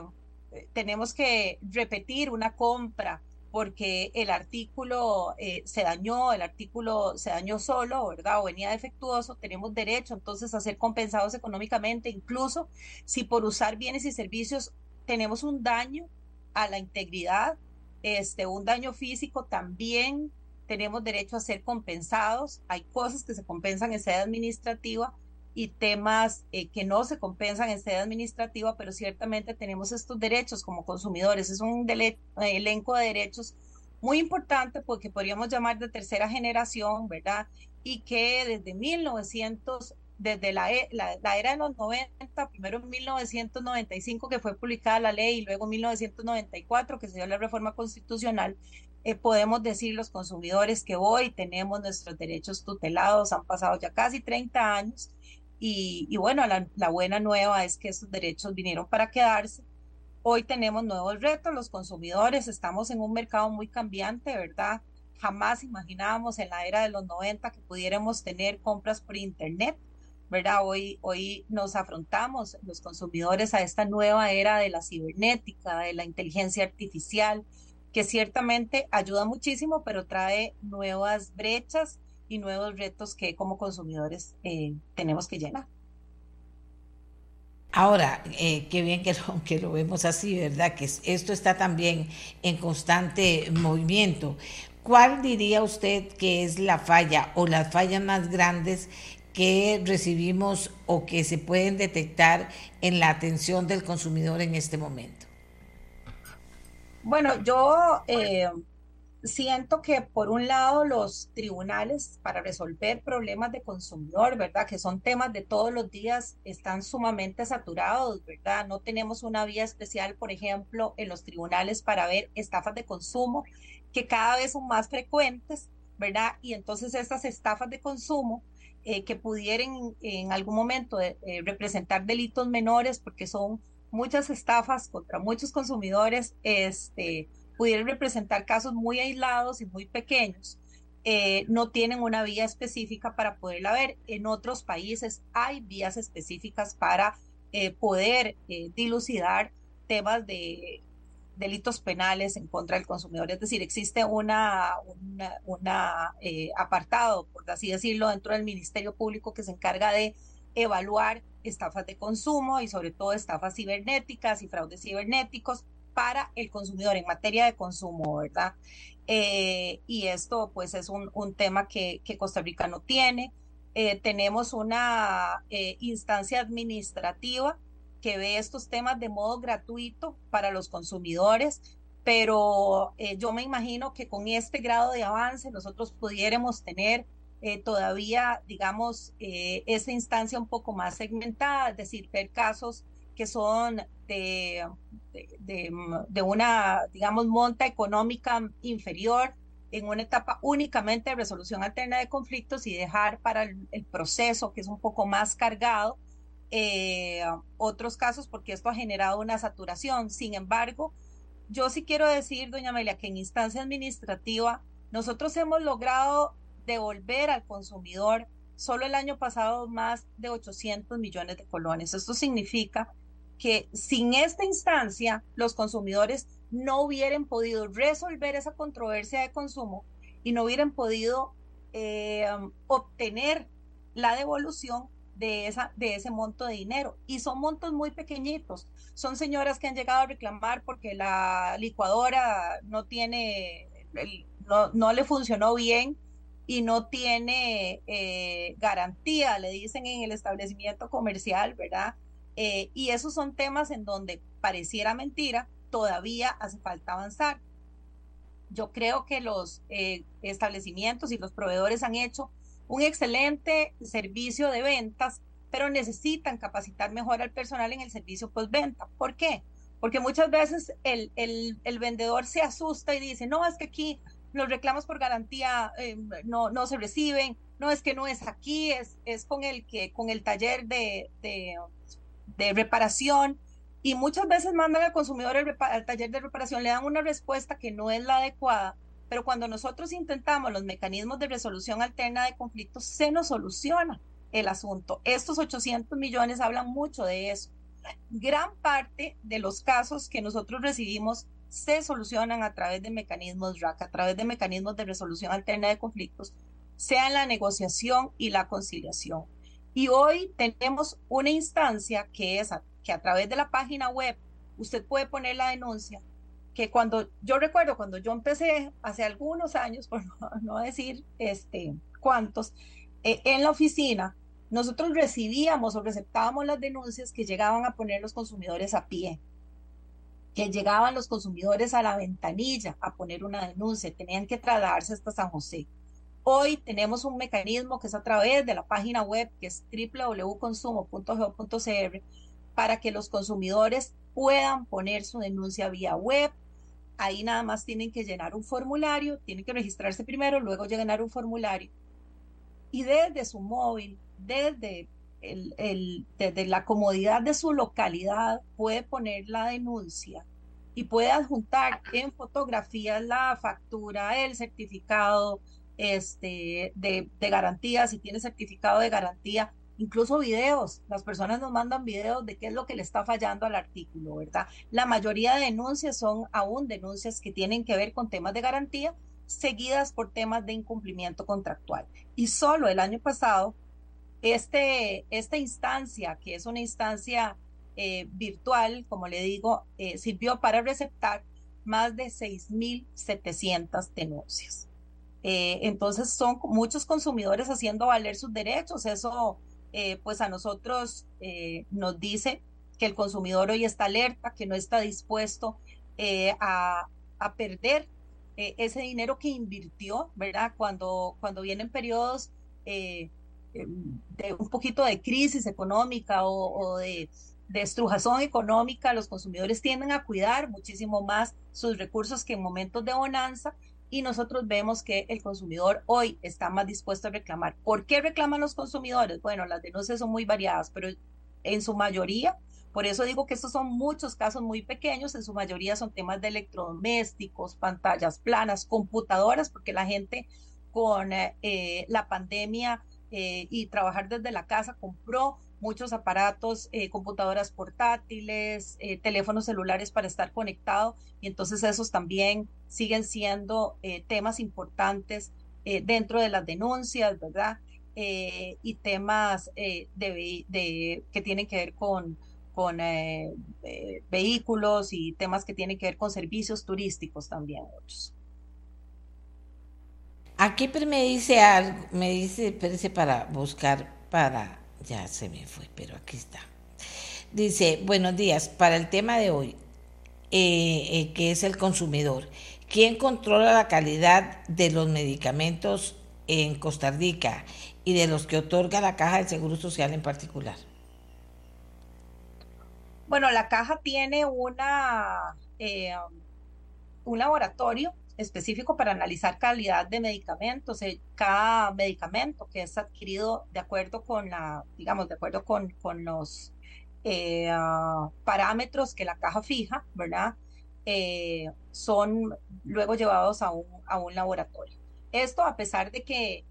tenemos que repetir una compra porque el artículo eh, se dañó, el artículo se dañó solo, ¿verdad? O venía defectuoso, tenemos derecho entonces a ser compensados económicamente, incluso si por usar bienes y servicios tenemos un daño a la integridad este, un daño físico también tenemos derecho a ser compensados. Hay cosas que se compensan en sede administrativa y temas eh, que no se compensan en sede administrativa, pero ciertamente tenemos estos derechos como consumidores. Es un elenco de derechos muy importante porque podríamos llamar de tercera generación, ¿verdad? Y que desde 1900 desde la, e, la, la, era de los 90, primero en 1995 que fue publicada la ley y luego en 1994 que se dio la reforma constitucional, eh, podemos decir los consumidores que hoy tenemos nuestros derechos tutelados, han pasado ya casi 30 años y, y bueno, la, la buena nueva es que estos derechos vinieron para quedarse. Hoy tenemos nuevos retos, los consumidores, estamos en un mercado muy cambiante, ¿verdad? Jamás imaginábamos en la era de los 90 que pudiéramos tener compras por Internet ¿verdad? Hoy, hoy nos afrontamos los consumidores a esta nueva era de la cibernética, de la inteligencia artificial, que ciertamente ayuda muchísimo, pero trae nuevas brechas y nuevos retos que como consumidores eh, tenemos que llenar. Ahora, eh, qué bien que lo, que lo vemos así, ¿verdad? Que esto está también en constante movimiento. ¿Cuál diría usted que es la falla o las fallas más grandes que recibimos o que se pueden detectar en la atención del consumidor en este momento? Bueno, yo eh, siento que por un lado los tribunales para resolver problemas de consumidor, ¿verdad? Que son temas de todos los días, están sumamente saturados, ¿verdad? No tenemos una vía especial, por ejemplo, en los tribunales para ver estafas de consumo que cada vez son más frecuentes, ¿verdad? Y entonces estas estafas de consumo eh, que pudieran en algún momento eh, eh, representar delitos menores, porque son muchas estafas contra muchos consumidores, este, pudieran representar casos muy aislados y muy pequeños. no tienen una vía específica para poderla ver. En otros países hay vías específicas para poder dilucidar temas de delitos penales en contra del consumidor. Es decir, existe una, eh, apartado, por así decirlo, dentro del Ministerio Público que se encarga de evaluar estafas de consumo y sobre todo estafas cibernéticas y fraudes cibernéticos para el consumidor en materia de consumo, ¿verdad? Eh, y esto pues es un, tema que, Costa Rica no tiene. Eh, tenemos una instancia administrativa que ve estos temas de modo gratuito para los consumidores, pero eh, yo me imagino que con este grado de avance nosotros pudiéramos tener eh, todavía, digamos, eh, esa instancia un poco más segmentada, es decir, ver casos que son de, de, una, digamos, monta económica inferior en una etapa únicamente de resolución alterna de conflictos y dejar para el proceso, que es un poco más cargado, eh, otros casos porque esto ha generado una saturación. Sin embargo, yo sí quiero decir, doña Amelia, que en instancia administrativa nosotros hemos logrado devolver al consumidor solo el año pasado más de 800 millones de colones. Esto significa que sin esta instancia los consumidores no hubieran podido resolver esa controversia de consumo y no hubieran podido eh, obtener la devolución de, esa, de ese monto de dinero. Y son montos muy pequeñitos. Son señoras que han llegado a reclamar porque la licuadora no tiene, no, no le funcionó bien y no tiene eh, garantía, le dicen en el establecimiento comercial, ¿verdad? Eh, y esos son temas en donde pareciera mentira, todavía hace falta avanzar. Yo creo que los eh, establecimientos y los proveedores han hecho un excelente servicio de ventas, pero necesitan capacitar mejor al personal en el servicio postventa. ¿Por qué? Porque muchas veces el, el, vendedor se asusta y dice, no, es que aquí los reclamos por garantía eh, no, no se reciben, no es que no es aquí, es, es con, el que, con el taller de, de reparación. Y muchas veces mandan al consumidor al taller de reparación, le dan una respuesta que no es la adecuada pero cuando nosotros intentamos los mecanismos de resolución alterna de conflictos, se nos soluciona el asunto. Estos 800 millones hablan mucho de eso. Gran parte de los casos que nosotros recibimos se solucionan a través de mecanismos RAC, a través de mecanismos de resolución alterna de conflictos, sea en la negociación y la conciliación. Y hoy tenemos una instancia que es que a través de la página web usted puede poner la denuncia que cuando yo recuerdo cuando yo empecé hace algunos años, por no, decir este, cuántos, eh, en la oficina, nosotros recibíamos o receptábamos las denuncias que llegaban a poner los consumidores a pie, que llegaban los consumidores a la ventanilla a poner una denuncia, tenían que trasladarse hasta San José. Hoy tenemos un mecanismo que es a través de la página web que es www.consumo.go.cr para que los consumidores puedan poner su denuncia vía web, Ahí nada más tienen que llenar un formulario, tienen que registrarse primero, luego llenar un formulario. Y desde su móvil, desde, el, desde la comodidad de su localidad, puede poner la denuncia y puede adjuntar en fotografías la factura, el certificado este, de, de garantía, si tiene certificado de garantía, incluso videos. Las personas nos mandan videos de qué es lo que le está fallando al artículo, ¿verdad? La mayoría de denuncias son aún denuncias que tienen que ver con temas de garantía, seguidas por temas de incumplimiento contractual. Y solo el año pasado, este, esta instancia, que es una instancia eh, virtual, como le digo, eh, sirvió para receptar más de 6.700 denuncias. Eh, entonces son muchos consumidores haciendo valer sus derechos. Eso pues a nosotros nos dice que el consumidor hoy está alerta, que no está dispuesto a, a, perder ese dinero que invirtió, ¿verdad? Cuando, cuando vienen periodos de un poquito de crisis económica o de de estrujazón económica, los consumidores tienden a cuidar muchísimo más sus recursos que en momentos de bonanza y nosotros vemos que el consumidor hoy está más dispuesto a reclamar. ¿Por qué reclaman los consumidores? Bueno, las denuncias son muy variadas, pero en su mayoría, por eso digo que estos son muchos casos muy pequeños, en su mayoría son temas de electrodomésticos, pantallas planas, computadoras, porque la gente con eh, la pandemia eh, y trabajar desde la casa compró muchos aparatos, eh, computadoras portátiles, eh, teléfonos celulares para estar conectado y entonces esos también siguen siendo eh, temas importantes dentro de las denuncias, ¿verdad? y temas que tienen que ver con, con vehículos y temas que tienen que ver con servicios turísticos también otros. Aquí me dice algo, me dice, espérese para buscar, para ya se me fue, pero aquí está. Dice, buenos días, para el tema de hoy, eh, eh, que es el consumidor, ¿quién controla la calidad de los medicamentos en Costa Rica y de los que otorga la Caja de Seguro Social en particular? Bueno, la caja tiene una, eh, un laboratorio específico para analizar calidad de medicamentos. Eh, cada medicamento que es adquirido de acuerdo con la, digamos, de acuerdo con, con los eh, ah, parámetros que la caja fija, ¿verdad? Eh, son luego llevados a un, a un laboratorio. Esto a pesar de que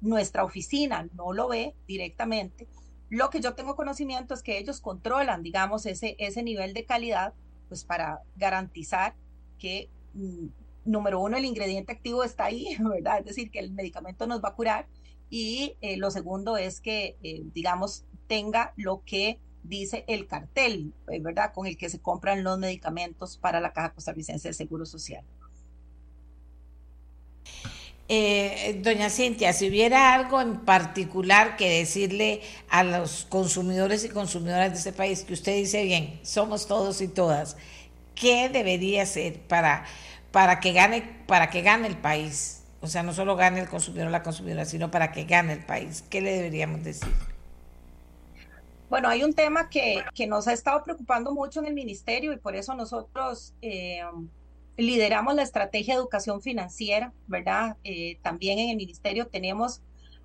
nuestra oficina no lo ve directamente, lo que yo tengo conocimiento es que ellos controlan, digamos, ese, ese nivel de calidad, pues para garantizar que mm, número uno, el ingrediente activo está ahí, ¿verdad? Es decir, que el medicamento nos va a curar. Y eh, lo segundo es que, eh, digamos, tenga lo que dice el cartel, eh, ¿verdad? Con el que se compran los medicamentos para la Caja Costarricense de Seguro Social. doña Cintia, si hubiera algo en particular que decirle a los consumidores y consumidoras de este país, que usted dice bien, somos todos y todas, ¿qué debería ser para para que gane, para que gane el país. O sea, no solo gane el consumidor o la consumidora, sino para que gane el país. ¿Qué le deberíamos decir? Bueno, hay un tema que, que nos ha estado preocupando mucho en el ministerio y por eso nosotros eh, lideramos la estrategia de educación financiera, ¿verdad? Eh, también en el ministerio tenemos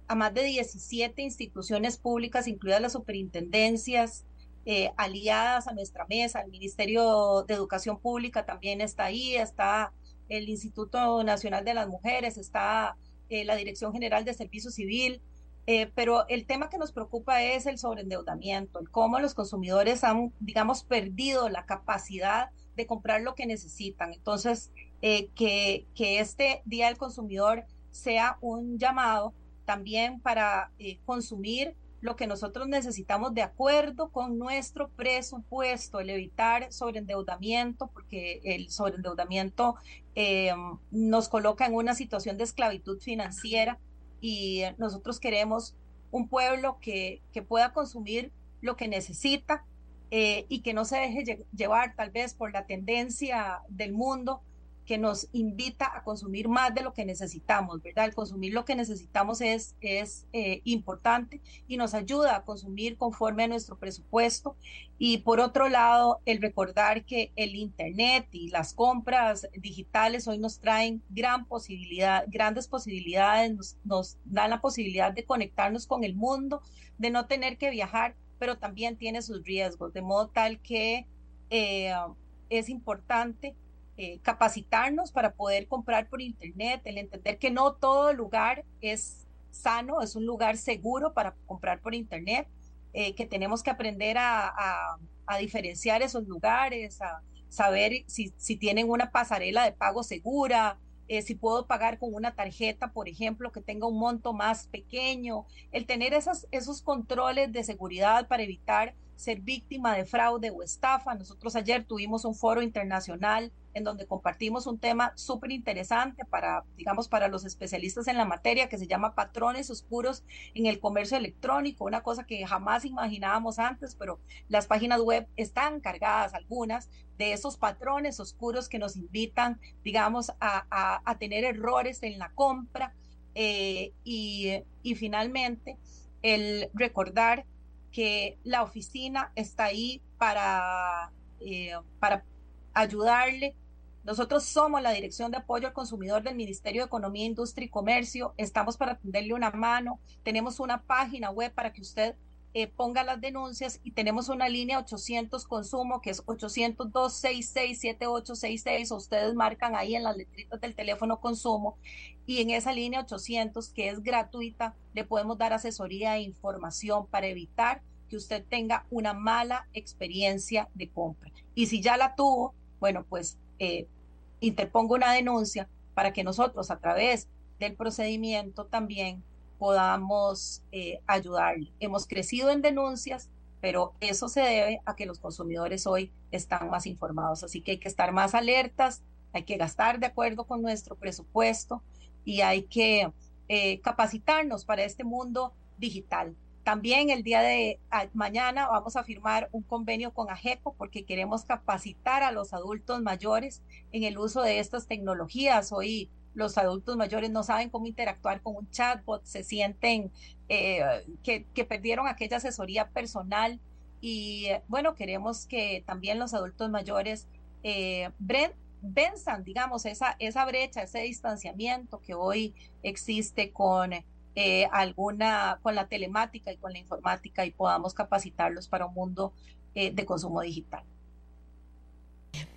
a más de 17 instituciones públicas, incluidas las superintendencias, eh, aliadas a nuestra mesa. El Ministerio de Educación Pública también está ahí, está el Instituto Nacional de las Mujeres, está eh, la Dirección General de Servicio Civil. Eh, pero el tema que nos preocupa es el sobreendeudamiento, el cómo los consumidores han, digamos, perdido la capacidad de comprar lo que necesitan. Entonces, que, que este Día del Consumidor sea un llamado también para consumir lo que nosotros necesitamos de acuerdo con nuestro presupuesto, el evitar sobreendeudamiento, porque el sobreendeudamiento eh, nos coloca en una situación de esclavitud financiera y nosotros queremos un pueblo que, que pueda consumir lo que necesita eh, y que no se deje llevar tal vez por la tendencia del mundo que nos invita a consumir más de lo que necesitamos, ¿verdad? El consumir lo que necesitamos es, es eh, importante y nos ayuda a consumir conforme a nuestro presupuesto. Y por otro lado, el recordar que el Internet y las compras digitales hoy nos traen gran posibilidad, grandes posibilidades, nos, nos dan la posibilidad de conectarnos con el mundo, de no tener que viajar, pero también tiene sus riesgos, de modo tal que eh, es importante eh, capacitarnos para poder comprar por internet, el entender que no todo lugar es sano, es un lugar seguro para comprar por internet, eh, que tenemos que aprender a, diferenciar esos lugares, a saber si, si tienen una pasarela de pago segura, eh, si puedo pagar con una tarjeta, por ejemplo, que tenga un monto más pequeño, el tener esos controles de seguridad para evitar ser víctima de fraude o estafa. Nosotros ayer tuvimos un foro internacional en donde compartimos un tema súper interesante para, digamos, para los especialistas en la materia que se llama patrones oscuros en el comercio electrónico, una cosa que jamás imaginábamos antes, pero las páginas web están cargadas algunas de esos patrones oscuros que nos invitan, digamos, a, tener errores en la compra eh, y, y finalmente el recordar que la oficina está ahí para, eh, para ayudarle. Nosotros somos la Dirección de Apoyo al Consumidor del Ministerio de Economía, Industria y Comercio. Estamos para tenderle una mano. Tenemos una página web para que usted eh, ponga las denuncias y tenemos una línea 800 consumo que es 800-266-7866 ustedes marcan ahí en las letritas del teléfono consumo y en esa línea 800 que es gratuita le podemos dar asesoría e información para evitar que usted tenga una mala experiencia de compra. Y si ya la tuvo, bueno, pues eh, interpongo una denuncia para que nosotros a través del procedimiento también podamos eh, ayudarle. Hemos crecido en denuncias, pero eso se debe a que los consumidores hoy están más informados. Así que hay que estar más alertas, hay que gastar de acuerdo con nuestro presupuesto y hay que eh, capacitarnos para este mundo digital. También el día de mañana vamos a firmar un convenio con AGECO porque queremos capacitar a los adultos mayores en el uso de estas tecnologías. Hoy los adultos mayores no saben cómo interactuar con un chatbot, se sienten eh, que, perdieron aquella asesoría personal y bueno, queremos que también los adultos mayores eh, venzan, digamos, esa, esa brecha, ese distanciamiento que hoy existe con eh, alguna, con la telemática y con la informática y podamos capacitarlos para un mundo de consumo digital.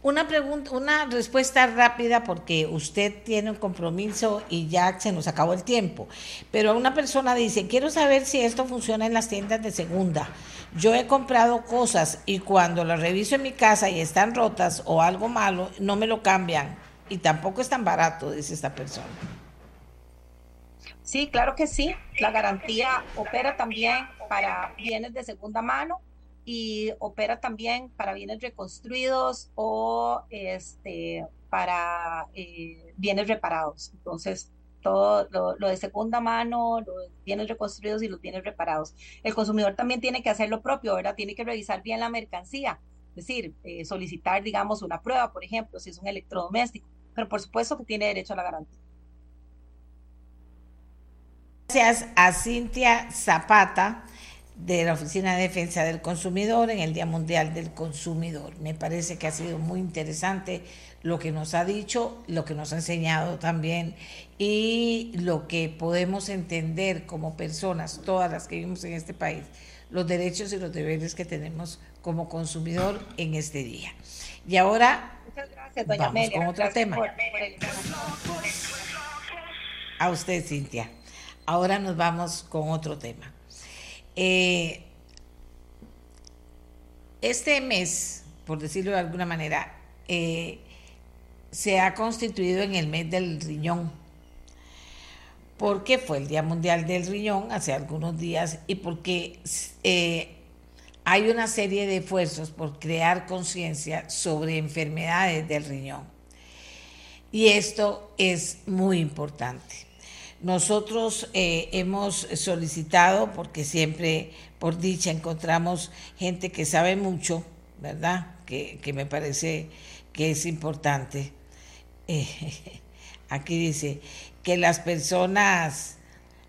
Una pregunta, una respuesta rápida porque usted tiene un compromiso y ya se nos acabó el tiempo. Pero una persona dice, quiero saber si esto funciona en las tiendas de segunda. Yo he comprado cosas y cuando las reviso en mi casa y están rotas o algo malo, no me lo cambian y tampoco es tan barato, dice esta persona. Sí, claro que sí. La garantía opera también para bienes de segunda mano y opera también para bienes reconstruidos o este, para eh, bienes reparados. Entonces, todo lo, de segunda mano, los bienes reconstruidos y los bienes reparados. El consumidor también tiene que hacer lo propio, ¿verdad? Tiene que revisar bien la mercancía, es decir, eh, solicitar, digamos, una prueba, por ejemplo, si es un electrodoméstico, pero por supuesto que tiene derecho a la garantía. Gracias a Cintia Zapata de la Oficina de Defensa del Consumidor en el Día Mundial del Consumidor. Me parece que ha sido muy interesante lo que nos ha dicho, lo que nos ha enseñado también y lo que podemos entender como personas, todas las que vivimos en este país, los derechos y los deberes que tenemos como consumidor en este día. Y ahora vamos con otro tema. A usted, Cintia. Ahora nos vamos con otro tema. Eh, este mes, por decirlo de alguna manera, eh, se ha constituido en el mes del riñón, porque fue el Día Mundial del Riñón hace algunos días y porque eh, hay una serie de esfuerzos por crear conciencia sobre enfermedades del riñón. Y esto es muy importante. Nosotros eh, hemos solicitado, porque siempre por dicha encontramos gente que sabe mucho, ¿verdad? Que, me parece que es importante. Eh, aquí dice que las personas,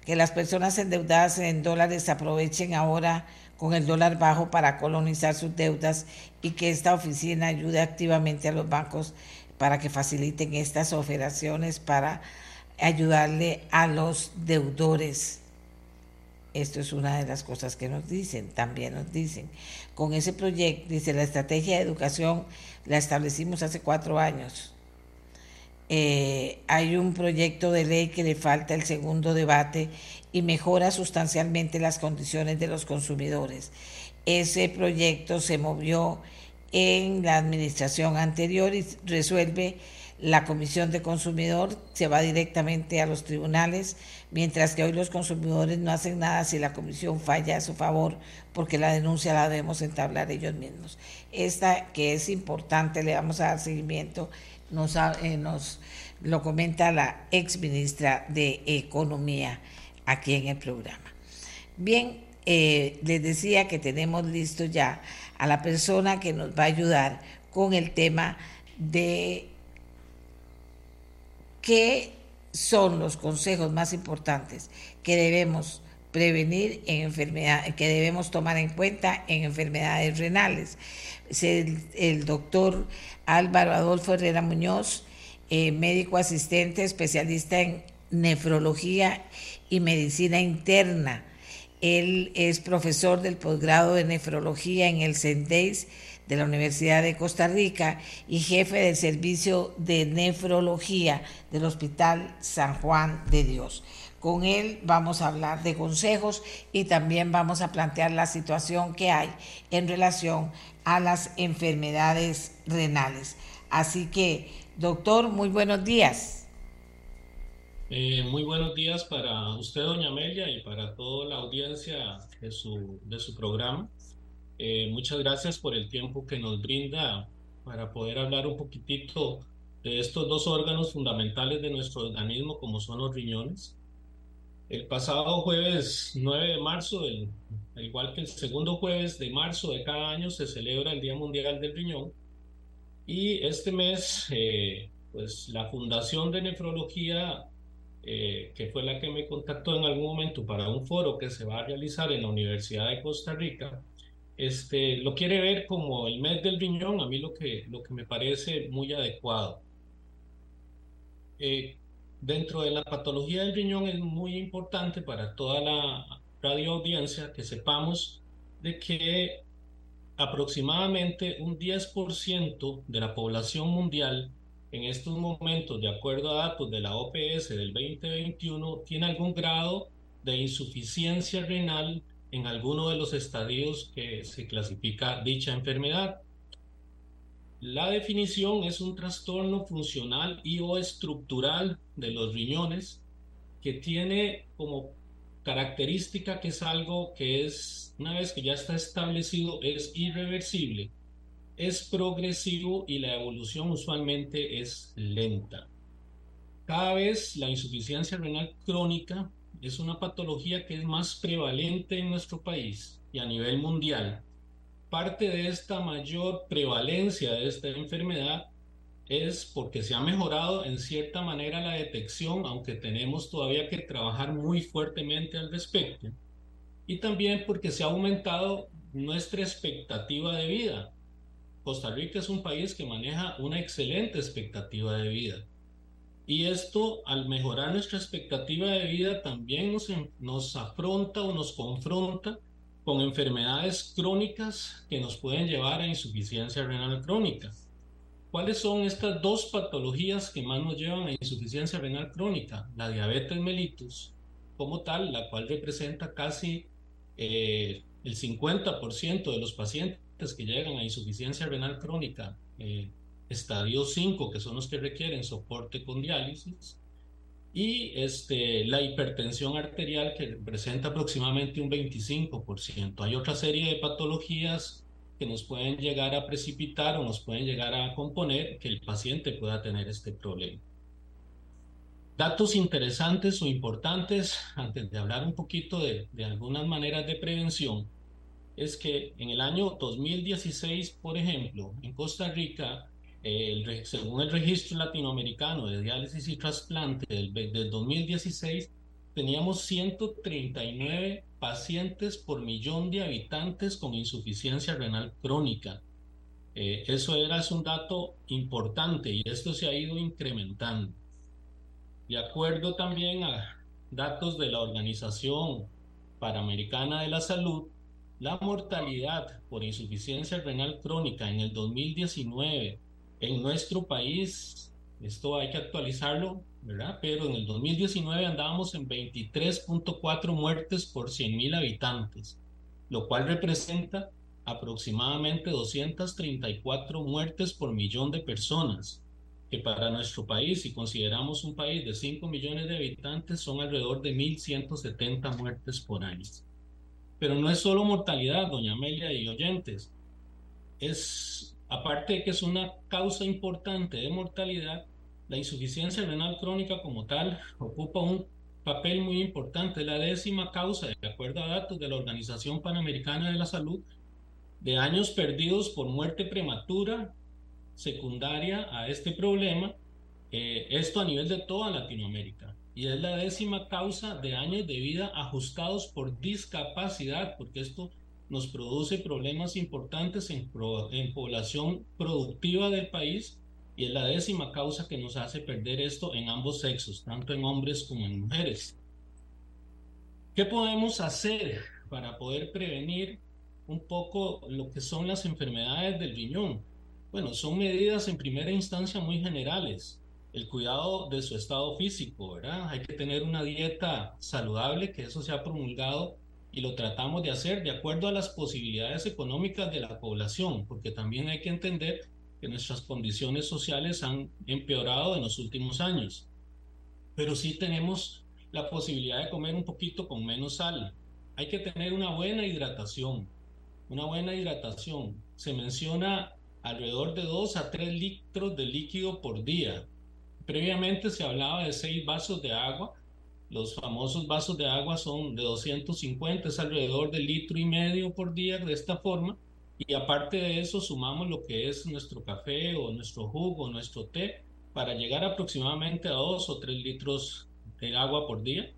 que las personas endeudadas en dólares aprovechen ahora con el dólar bajo para colonizar sus deudas y que esta oficina ayude activamente a los bancos para que faciliten estas operaciones para ayudarle a los deudores. Esto es una de las cosas que nos dicen, también nos dicen. Con ese proyecto, dice, la estrategia de educación la establecimos hace cuatro años eh, hay un proyecto de ley que le falta el segundo debate y mejora sustancialmente las condiciones de los consumidores. Ese proyecto se movió en la administración anterior y resuelve la Comisión de Consumidor, se va directamente a los tribunales, mientras que hoy los consumidores no hacen nada si la Comisión falla a su favor, porque la denuncia la debemos entablar ellos mismos. Esta que es importante, le vamos a dar seguimiento, nos, eh, nos lo comenta la ex ministra de Economía aquí en el programa. Bien, eh, les decía que tenemos listo ya a la persona que nos va a ayudar con el tema de qué son los consejos más importantes que debemos prevenir en enfermedad, que debemos tomar en cuenta en enfermedades renales. El, doctor Álvaro Adolfo Herrera Muñoz, eh, médico asistente, especialista en nefrología y medicina interna él es profesor del posgrado de nefrología en el CENDEIS de la Universidad de Costa Rica y jefe del servicio de nefrología del Hospital San Juan de Dios. Con él vamos a hablar de consejos y también vamos a plantear la situación que hay en relación a las enfermedades renales. Así que, doctor, muy buenos días. Eh, muy buenos días para usted, doña Amelia, y para toda la audiencia de su, de su programa. Eh, muchas gracias por el tiempo que nos brinda para poder hablar un poquitito de estos dos órganos fundamentales de nuestro organismo, como son los riñones. El pasado jueves 9 de marzo, el, al igual que el segundo jueves de marzo de cada año, se celebra el Día Mundial del Riñón. Y este mes, eh, pues la Fundación de Nefrología eh, que fue la que me contactó en algún momento para un foro que se va a realizar en la Universidad de Costa Rica, este, lo quiere ver como el mes del riñón, a mí lo que, lo que me parece muy adecuado. Eh, dentro de la patología del riñón es muy importante para toda la radio audiencia que sepamos de que aproximadamente un 10% de la población mundial en estos momentos, de acuerdo a datos de la OPS del 2021, tiene algún grado de insuficiencia renal en alguno de los estadios que se clasifica dicha enfermedad. La definición es un trastorno funcional y o estructural de los riñones que tiene como característica que es algo que es, una vez que ya está establecido, es irreversible es progresivo y la evolución usualmente es lenta. Cada vez la insuficiencia renal crónica es una patología que es más prevalente en nuestro país y a nivel mundial. Parte de esta mayor prevalencia de esta enfermedad es porque se ha mejorado en cierta manera la detección, aunque tenemos todavía que trabajar muy fuertemente al respecto. Y también porque se ha aumentado nuestra expectativa de vida. Costa Rica es un país que maneja una excelente expectativa de vida. Y esto, al mejorar nuestra expectativa de vida, también nos, nos afronta o nos confronta con enfermedades crónicas que nos pueden llevar a insuficiencia renal crónica. ¿Cuáles son estas dos patologías que más nos llevan a insuficiencia renal crónica? La diabetes mellitus, como tal, la cual representa casi eh, el 50% de los pacientes que llegan a insuficiencia renal crónica, eh, estadio 5, que son los que requieren soporte con diálisis, y este, la hipertensión arterial, que representa aproximadamente un 25%. Hay otra serie de patologías que nos pueden llegar a precipitar o nos pueden llegar a componer que el paciente pueda tener este problema. Datos interesantes o importantes, antes de hablar un poquito de, de algunas maneras de prevención, es que en el año 2016, por ejemplo, en Costa Rica, según el registro latinoamericano de diálisis y trasplante del, 2016, teníamos 139 pacientes por millón de habitantes con insuficiencia renal crónica. Eh, eso era es un dato importante y esto se ha ido incrementando. De acuerdo también a datos de la Organización Panamericana de la Salud, la mortalidad por insuficiencia renal crónica en el 2019 en nuestro país esto hay que actualizarlo, ¿verdad? Pero en el 2019 andábamos en 23.4 muertes por 100.000 habitantes, lo cual representa aproximadamente 234 muertes por millón de personas, que para nuestro país, si consideramos un país de 5 millones de habitantes, son alrededor de 1.170 muertes por año. Pero no es solo mortalidad, doña Amelia y oyentes, es Aparte de que es una causa importante de mortalidad, la insuficiencia renal crónica como tal ocupa un papel muy importante, la décima causa, de acuerdo a datos de la Organización Panamericana de la Salud, de años perdidos por muerte prematura secundaria a este problema, eh, esto a nivel de toda Latinoamérica. Y es la décima causa de años de vida ajustados por discapacidad, porque esto nos produce problemas importantes en, población productiva del país y es la décima causa que nos hace perder esto en ambos sexos, tanto en hombres como en mujeres. ¿Qué podemos hacer para poder prevenir un poco lo que son las enfermedades del riñón? Bueno, son medidas en primera instancia muy generales. El cuidado de su estado físico, ¿verdad? Hay que tener una dieta saludable, que eso se ha promulgado y lo tratamos de hacer de acuerdo a las posibilidades económicas de la población, porque también hay que entender que nuestras condiciones sociales han empeorado en los últimos años. Pero sí tenemos la posibilidad de comer un poquito con menos sal. Hay que tener una buena hidratación. Una buena hidratación. Se menciona alrededor de 2 a 3 litros de líquido por día. Previamente se hablaba de 6 vasos de agua los famosos vasos de agua son de 250, es alrededor de litro y medio por día de esta forma. Y aparte de eso sumamos lo que es nuestro café o nuestro jugo, nuestro té, para llegar aproximadamente a 2 o 3 litros de agua por día.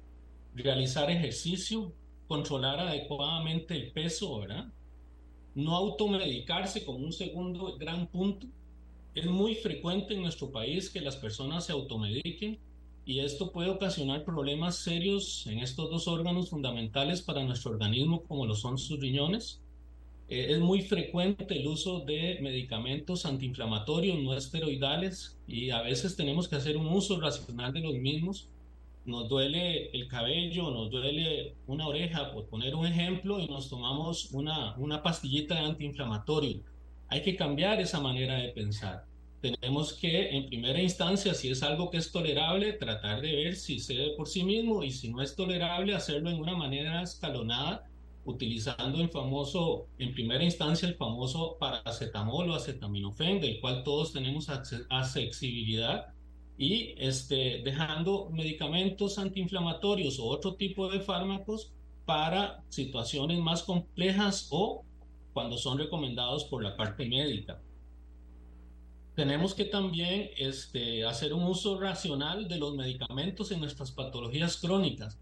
Realizar ejercicio, controlar adecuadamente el peso, ¿verdad? No automedicarse como un segundo gran punto. Es muy frecuente en nuestro país que las personas se automediquen y esto puede ocasionar problemas serios en estos dos órganos fundamentales para nuestro organismo como lo son sus riñones. Eh, es muy frecuente el uso de medicamentos antiinflamatorios no esteroidales y a veces tenemos que hacer un uso racional de los mismos. Nos duele el cabello, nos duele una oreja, por poner un ejemplo, y nos tomamos una, una pastillita de antiinflamatorio. Hay que cambiar esa manera de pensar tenemos que, en primera instancia, si es algo que es tolerable, tratar de ver si cede por sí mismo y si no es tolerable, hacerlo en una manera escalonada, utilizando el famoso, en primera instancia, el famoso paracetamol o acetaminofén, del cual todos tenemos accesibilidad, y este, dejando medicamentos antiinflamatorios o otro tipo de fármacos para situaciones más complejas o cuando son recomendados por la parte médica tenemos que también este, hacer un uso racional de los medicamentos en nuestras patologías crónicas.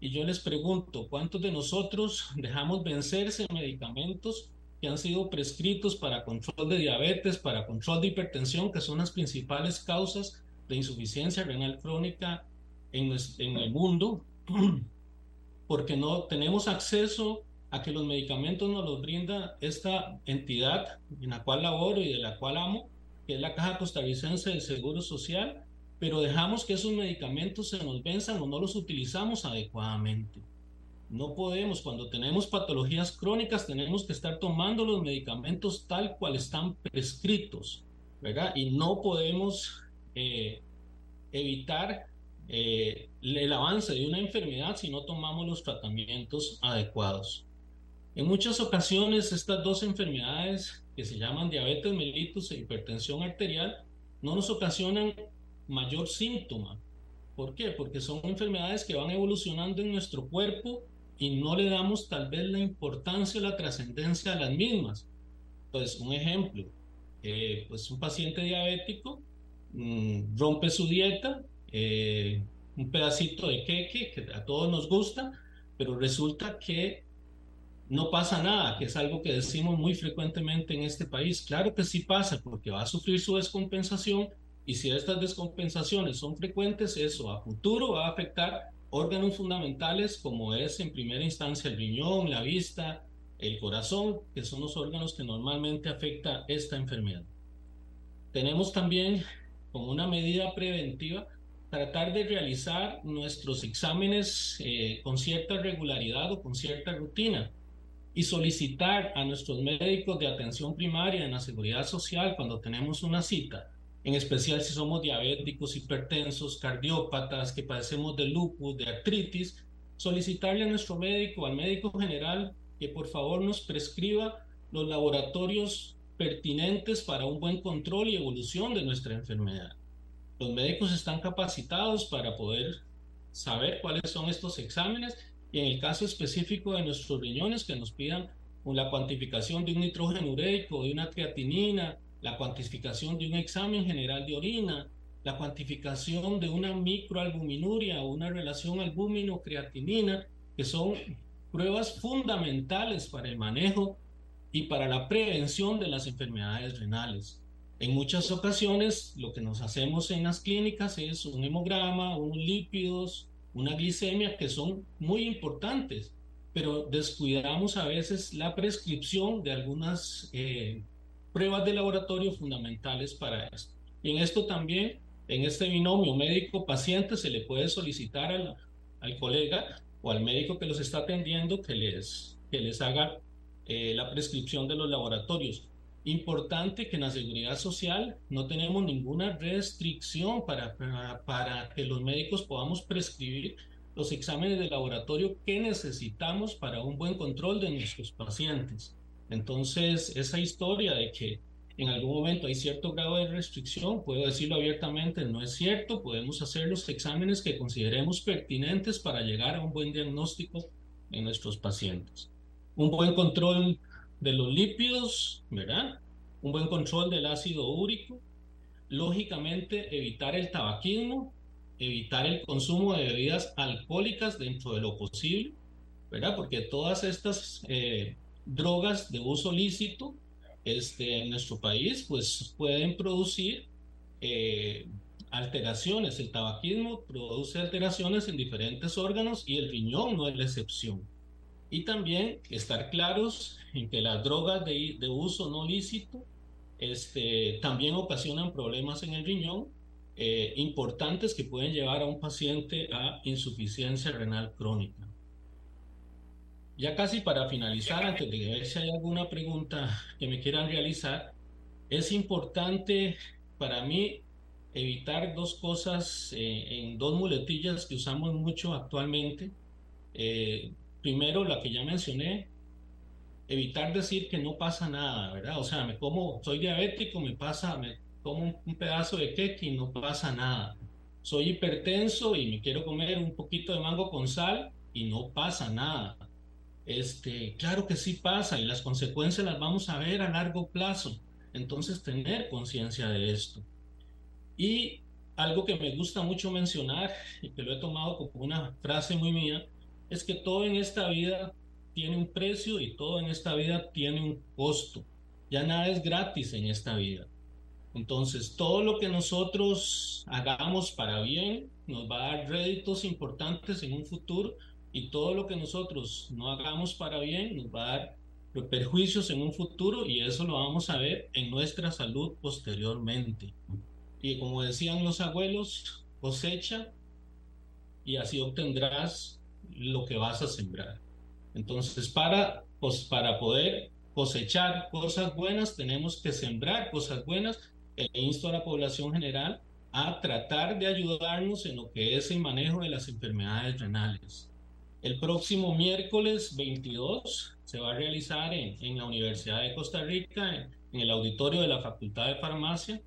Y yo les pregunto, ¿cuántos de nosotros dejamos vencerse medicamentos que han sido prescritos para control de diabetes, para control de hipertensión, que son las principales causas de insuficiencia renal crónica en, en el mundo? Porque no tenemos acceso a que los medicamentos nos los brinda esta entidad en la cual laboro y de la cual amo, que es la Caja Costarricense del Seguro Social, pero dejamos que esos medicamentos se nos venzan o no los utilizamos adecuadamente. No podemos, cuando tenemos patologías crónicas, tenemos que estar tomando los medicamentos tal cual están prescritos, ¿verdad? Y no podemos eh, evitar eh, el avance de una enfermedad si no tomamos los tratamientos adecuados. En muchas ocasiones estas dos enfermedades que se llaman diabetes mellitus e hipertensión arterial no nos ocasionan mayor síntoma. ¿Por qué? Porque son enfermedades que van evolucionando en nuestro cuerpo y no le damos tal vez la importancia o la trascendencia a las mismas. Entonces, un ejemplo, eh, pues un paciente diabético mm, rompe su dieta, eh, un pedacito de queque que a todos nos gusta, pero resulta que no pasa nada, que es algo que decimos muy frecuentemente en este país. Claro que sí pasa, porque va a sufrir su descompensación y si estas descompensaciones son frecuentes, eso a futuro va a afectar órganos fundamentales como es en primera instancia el riñón, la vista, el corazón, que son los órganos que normalmente afecta esta enfermedad. Tenemos también como una medida preventiva, tratar de realizar nuestros exámenes eh, con cierta regularidad o con cierta rutina y solicitar a nuestros médicos de atención primaria en la seguridad social cuando tenemos una cita, en especial si somos diabéticos, hipertensos, cardiópatas, que padecemos de lupus, de artritis, solicitarle a nuestro médico, al médico general, que por favor nos prescriba los laboratorios pertinentes para un buen control y evolución de nuestra enfermedad. Los médicos están capacitados para poder saber cuáles son estos exámenes y en el caso específico de nuestros riñones que nos pidan la cuantificación de un nitrógeno ureico, de una creatinina, la cuantificación de un examen general de orina, la cuantificación de una microalbuminuria o una relación albúmino-creatinina, que son pruebas fundamentales para el manejo y para la prevención de las enfermedades renales. En muchas ocasiones lo que nos hacemos en las clínicas es un hemograma, unos lípidos, una glicemia que son muy importantes, pero descuidamos a veces la prescripción de algunas eh, pruebas de laboratorio fundamentales para esto. En esto también, en este binomio médico-paciente, se le puede solicitar al, al, colega o al médico que los está atendiendo que les, que les haga eh, la prescripción de los laboratorios. Importante que en la seguridad social no tenemos ninguna restricción para, para, que los médicos podamos prescribir los exámenes de laboratorio que necesitamos para un buen control de nuestros pacientes. Entonces, esa historia de que en algún momento hay cierto grado de restricción, puedo decirlo abiertamente, no es cierto, podemos hacer los exámenes que consideremos pertinentes para llegar a un buen diagnóstico en nuestros pacientes. Un buen control de los lípidos, ¿verdad? Un buen control del ácido úrico. Lógicamente, evitar el tabaquismo, evitar el consumo de bebidas alcohólicas dentro de lo posible, ¿verdad? Porque todas estas eh, drogas de uso lícito este, en nuestro país, pues pueden producir eh, alteraciones. El tabaquismo produce alteraciones en diferentes órganos y el riñón no es la excepción. Y también estar claros en que las drogas de, de uso no lícito este, también ocasionan problemas en el riñón eh, importantes que pueden llevar a un paciente a insuficiencia renal crónica. Ya casi para finalizar, antes de ver si hay alguna pregunta que me quieran realizar, es importante para mí evitar dos cosas eh, en dos muletillas que usamos mucho actualmente. Eh, Primero, la que ya mencioné, evitar decir que no pasa nada, ¿verdad? O sea, me como, soy diabético, me pasa, me como un, pedazo de cake y no pasa nada. Soy hipertenso y me quiero comer un poquito de mango con sal y no pasa nada. Este, claro que sí pasa y las consecuencias las vamos a ver a largo plazo. Entonces, tener conciencia de esto. Y algo que me gusta mucho mencionar y que lo he tomado como una frase muy mía, es que todo en esta vida tiene un precio y todo en esta vida tiene un costo. Ya nada es gratis en esta vida. Entonces, todo lo que nosotros hagamos para bien nos va a dar réditos importantes en un futuro y todo lo que nosotros no hagamos para bien nos va a dar perjuicios en un futuro y eso lo vamos a ver en nuestra salud posteriormente. Y como decían los abuelos, cosecha y así obtendrás lo que vas a sembrar. Entonces, para, pues, para poder cosechar cosas buenas, tenemos que sembrar cosas buenas e insto a la población general a tratar de ayudarnos en lo que es el manejo de las enfermedades renales. El próximo miércoles 22 se va a realizar en, en la Universidad de Costa Rica, en, en el auditorio de la Facultad de Farmacia,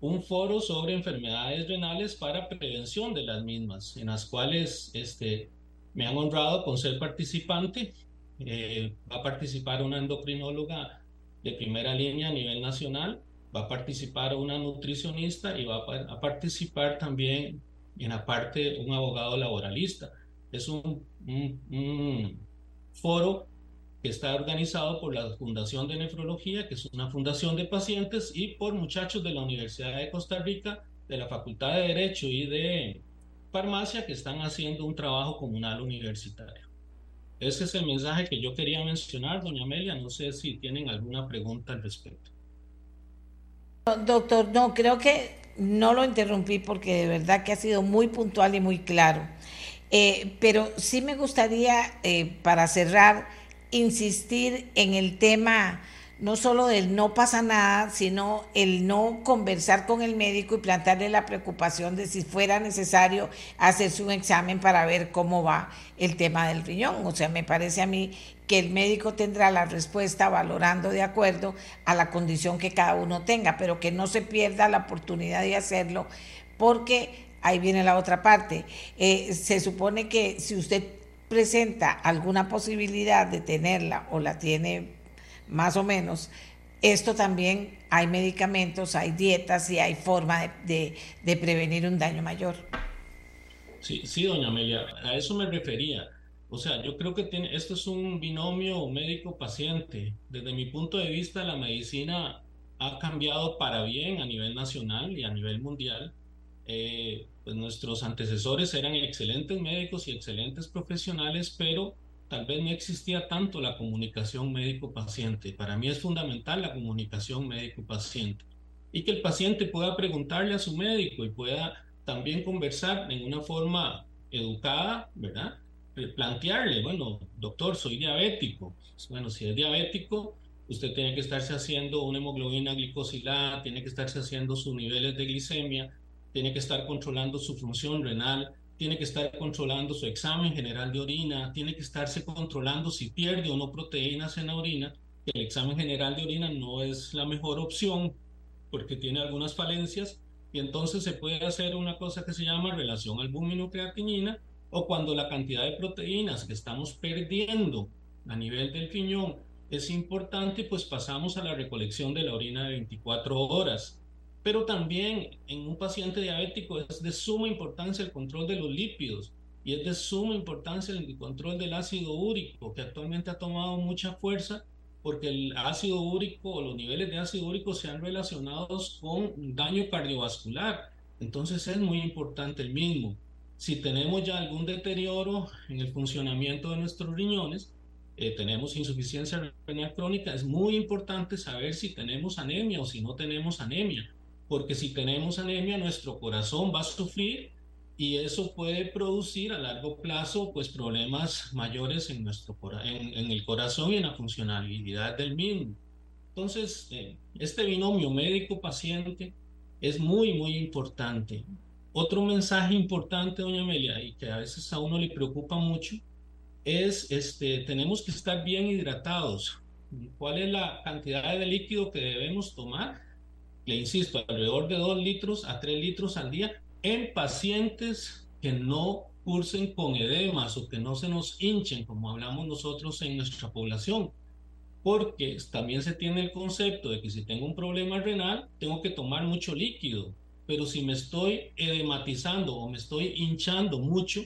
un foro sobre enfermedades renales para prevención de las mismas, en las cuales este, me han honrado con ser participante. Eh, va a participar una endocrinóloga de primera línea a nivel nacional, va a participar una nutricionista y va a, participar también en la parte un abogado laboralista. Es un, un foro que está organizado por la Fundación de Nefrología, que es una fundación de pacientes, y por muchachos de la Universidad de Costa Rica, de la Facultad de Derecho y de farmacia que están haciendo un trabajo comunal universitario. Ese es el mensaje que yo quería mencionar, doña Amelia. No sé si tienen alguna pregunta al respecto. Doctor, no, creo que no lo interrumpí porque de verdad que ha sido muy puntual y muy claro. Eh, pero sí me gustaría, eh, para cerrar, insistir en el tema no solo del no pasa nada, sino el no conversar con el médico y plantearle la preocupación de si fuera necesario hacerse un examen para ver cómo va el tema del riñón. O sea, me parece a mí que el médico tendrá la respuesta valorando de acuerdo a la condición que cada uno tenga, pero que no se pierda la oportunidad de hacerlo, porque ahí viene la otra parte. Eh, se supone que si usted presenta alguna posibilidad de tenerla o la tiene más o menos, esto también hay medicamentos, hay dietas y hay forma de, prevenir un daño mayor. Sí, sí, doña Amelia, a eso me refería. O sea, yo creo que tiene, esto es un binomio médico-paciente. Desde mi punto de vista, la medicina ha cambiado para bien a nivel nacional y a nivel mundial. Eh, pues nuestros antecesores eran excelentes médicos y excelentes profesionales, pero tal vez no existía tanto la comunicación médico-paciente. Para mí es fundamental la comunicación médico-paciente y que el paciente pueda preguntarle a su médico y pueda también conversar en una forma educada, ¿verdad? Plantearle, bueno, doctor, soy diabético. Bueno, si es diabético, usted tiene que estarse haciendo una hemoglobina glicosilada, tiene que estarse haciendo sus niveles de glicemia, tiene que estar controlando su función renal, tiene que estar controlando su examen general de orina, tiene que estarse controlando si pierde o no proteínas en la orina, el examen general de orina no es la mejor opción porque tiene algunas falencias y entonces se puede hacer una cosa que se llama relación albúmino-creatinina o cuando la cantidad de proteínas que estamos perdiendo a nivel del riñón es importante, pues pasamos a la recolección de la orina de 24 horas pero también en un paciente diabético es de suma importancia el control de los lípidos y es de suma importancia el control del ácido úrico, que actualmente ha tomado mucha fuerza porque el ácido úrico o los niveles de ácido úrico se han relacionado con daño cardiovascular. Entonces es muy importante el mismo. Si tenemos ya algún deterioro en el funcionamiento de nuestros riñones, eh, tenemos insuficiencia renal crónica, es muy importante saber si tenemos anemia o si no tenemos anemia porque si tenemos anemia nuestro corazón va a sufrir y eso puede producir a largo plazo pues problemas mayores en, nuestro, en, en el corazón y en la funcionalidad del mismo. Entonces, eh, este binomio médico-paciente es muy, muy importante. Otro mensaje importante, doña Amelia, y que a veces a uno le preocupa mucho, es, este, tenemos que estar bien hidratados. ¿Cuál es la cantidad de líquido que debemos tomar? Le insisto, alrededor de 2 litros a 3 litros al día en pacientes que no cursen con edemas o que no se nos hinchen, como hablamos nosotros en nuestra población. Porque también se tiene el concepto de que si tengo un problema renal, tengo que tomar mucho líquido. Pero si me estoy edematizando o me estoy hinchando mucho,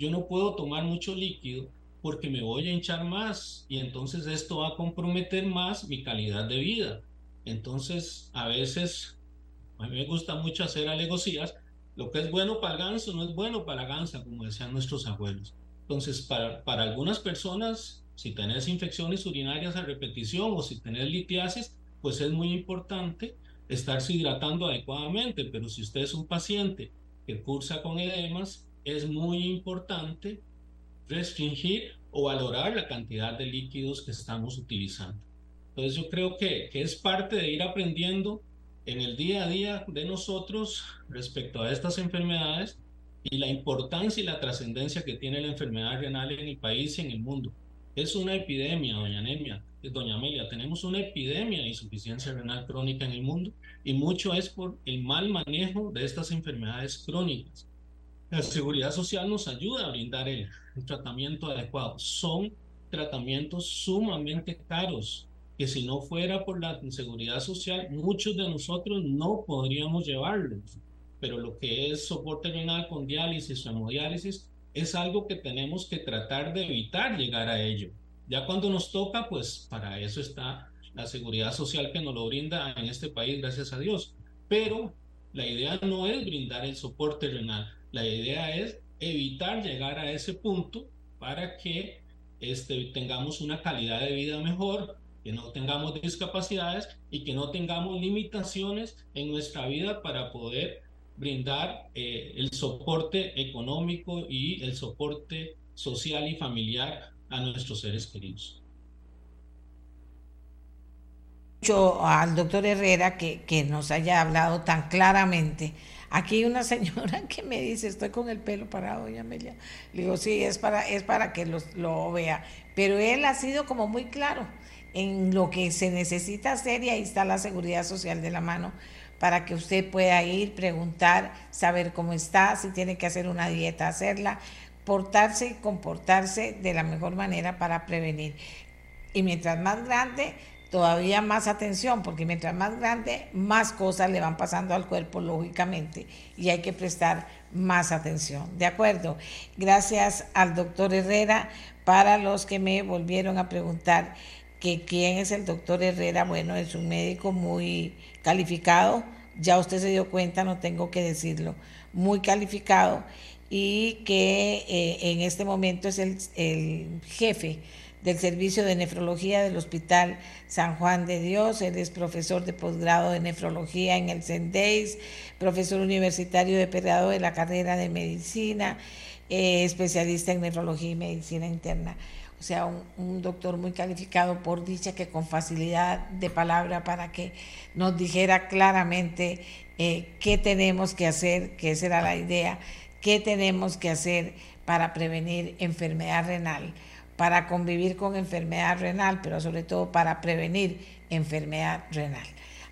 yo no puedo tomar mucho líquido porque me voy a hinchar más y entonces esto va a comprometer más mi calidad de vida. Entonces, a veces, a mí me gusta mucho hacer alegosías. Lo que es bueno para el ganso no es bueno para la gansa, como decían nuestros abuelos. Entonces, para, para algunas personas, si tenés infecciones urinarias a repetición o si tenés litiasis, pues es muy importante estarse hidratando adecuadamente. Pero si usted es un paciente que cursa con edemas, es muy importante restringir o valorar la cantidad de líquidos que estamos utilizando. Entonces yo creo que, que es parte de ir aprendiendo en el día a día de nosotros respecto a estas enfermedades y la importancia y la trascendencia que tiene la enfermedad renal en el país y en el mundo. Es una epidemia, doña Anemia, doña Amelia, tenemos una epidemia de insuficiencia renal crónica en el mundo y mucho es por el mal manejo de estas enfermedades crónicas. La seguridad social nos ayuda a brindar el, el tratamiento adecuado. Son tratamientos sumamente caros, que si no fuera por la seguridad social, muchos de nosotros no podríamos llevarlos. Pero lo que es soporte renal con diálisis o hemodiálisis es algo que tenemos que tratar de evitar llegar a ello. Ya cuando nos toca, pues para eso está la seguridad social que nos lo brinda en este país, gracias a Dios. Pero la idea no es brindar el soporte renal, la idea es evitar llegar a ese punto para que este, tengamos una calidad de vida mejor, que no tengamos discapacidades y que no tengamos limitaciones en nuestra vida para poder brindar eh, el soporte económico y el soporte social y familiar a nuestros seres queridos. al doctor Herrera que, que nos haya hablado tan claramente Aquí hay una señora que me dice, estoy con el pelo parado, doña Amelia. Le digo, sí, es para, es para que lo vea. Pero él ha sido como muy claro en lo que se necesita hacer y ahí está la seguridad social de la mano para que usted pueda ir, preguntar, saber cómo está, si tiene que hacer una dieta, hacerla, portarse y comportarse de la mejor manera para prevenir. Y mientras más grande, todavía más atención, porque mientras más grande, más cosas le van pasando al cuerpo, lógicamente, y hay que prestar más atención. ¿De acuerdo? Gracias al doctor Herrera. Para los que me volvieron a preguntar que quién es el doctor Herrera, bueno, es un médico muy calificado, ya usted se dio cuenta, no tengo que decirlo, muy calificado y que eh, en este momento es el, jefe del Servicio de Nefrología del Hospital San Juan de Dios. Él es profesor de posgrado de nefrología en el CENDEIS, profesor universitario de periodo de la carrera de medicina, eh, especialista en nefrología y medicina interna. Sea, un, doctor muy calificado por dicha que con facilidad de palabra para que nos dijera claramente eh, qué tenemos que hacer, que esa era la idea, qué tenemos que hacer para prevenir enfermedad renal para convivir con enfermedad renal, pero sobre todo para prevenir enfermedad renal.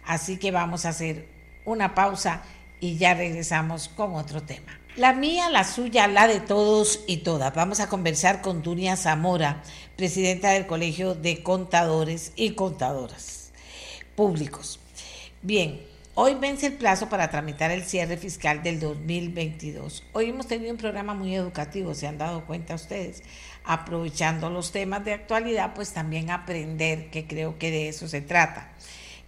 Así que vamos a hacer una pausa y ya regresamos con otro tema. La mía, la suya, la de todos y todas. Vamos a conversar con Dunia Zamora, presidenta del Colegio de Contadores y Contadoras Públicos. Bien, hoy vence el plazo para tramitar el cierre fiscal del 2022. Hoy hemos tenido un programa muy educativo, se han dado cuenta ustedes aprovechando los temas de actualidad, pues también aprender, que creo que de eso se trata.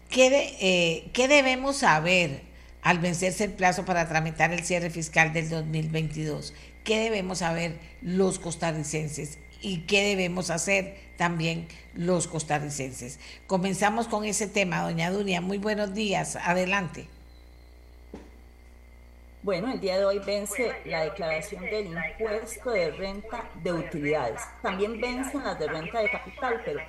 ¿Qué, eh, ¿qué debemos saber al vencerse el plazo para tramitar el cierre fiscal del 2022? ¿Qué debemos saber los costarricenses? ¿Y qué debemos hacer también los costarricenses? Comenzamos con ese tema, doña Dunia. Muy buenos días. Adelante. Bueno, el día de hoy vence la declaración del impuesto de renta de utilidades. También vencen las de renta de capital, pero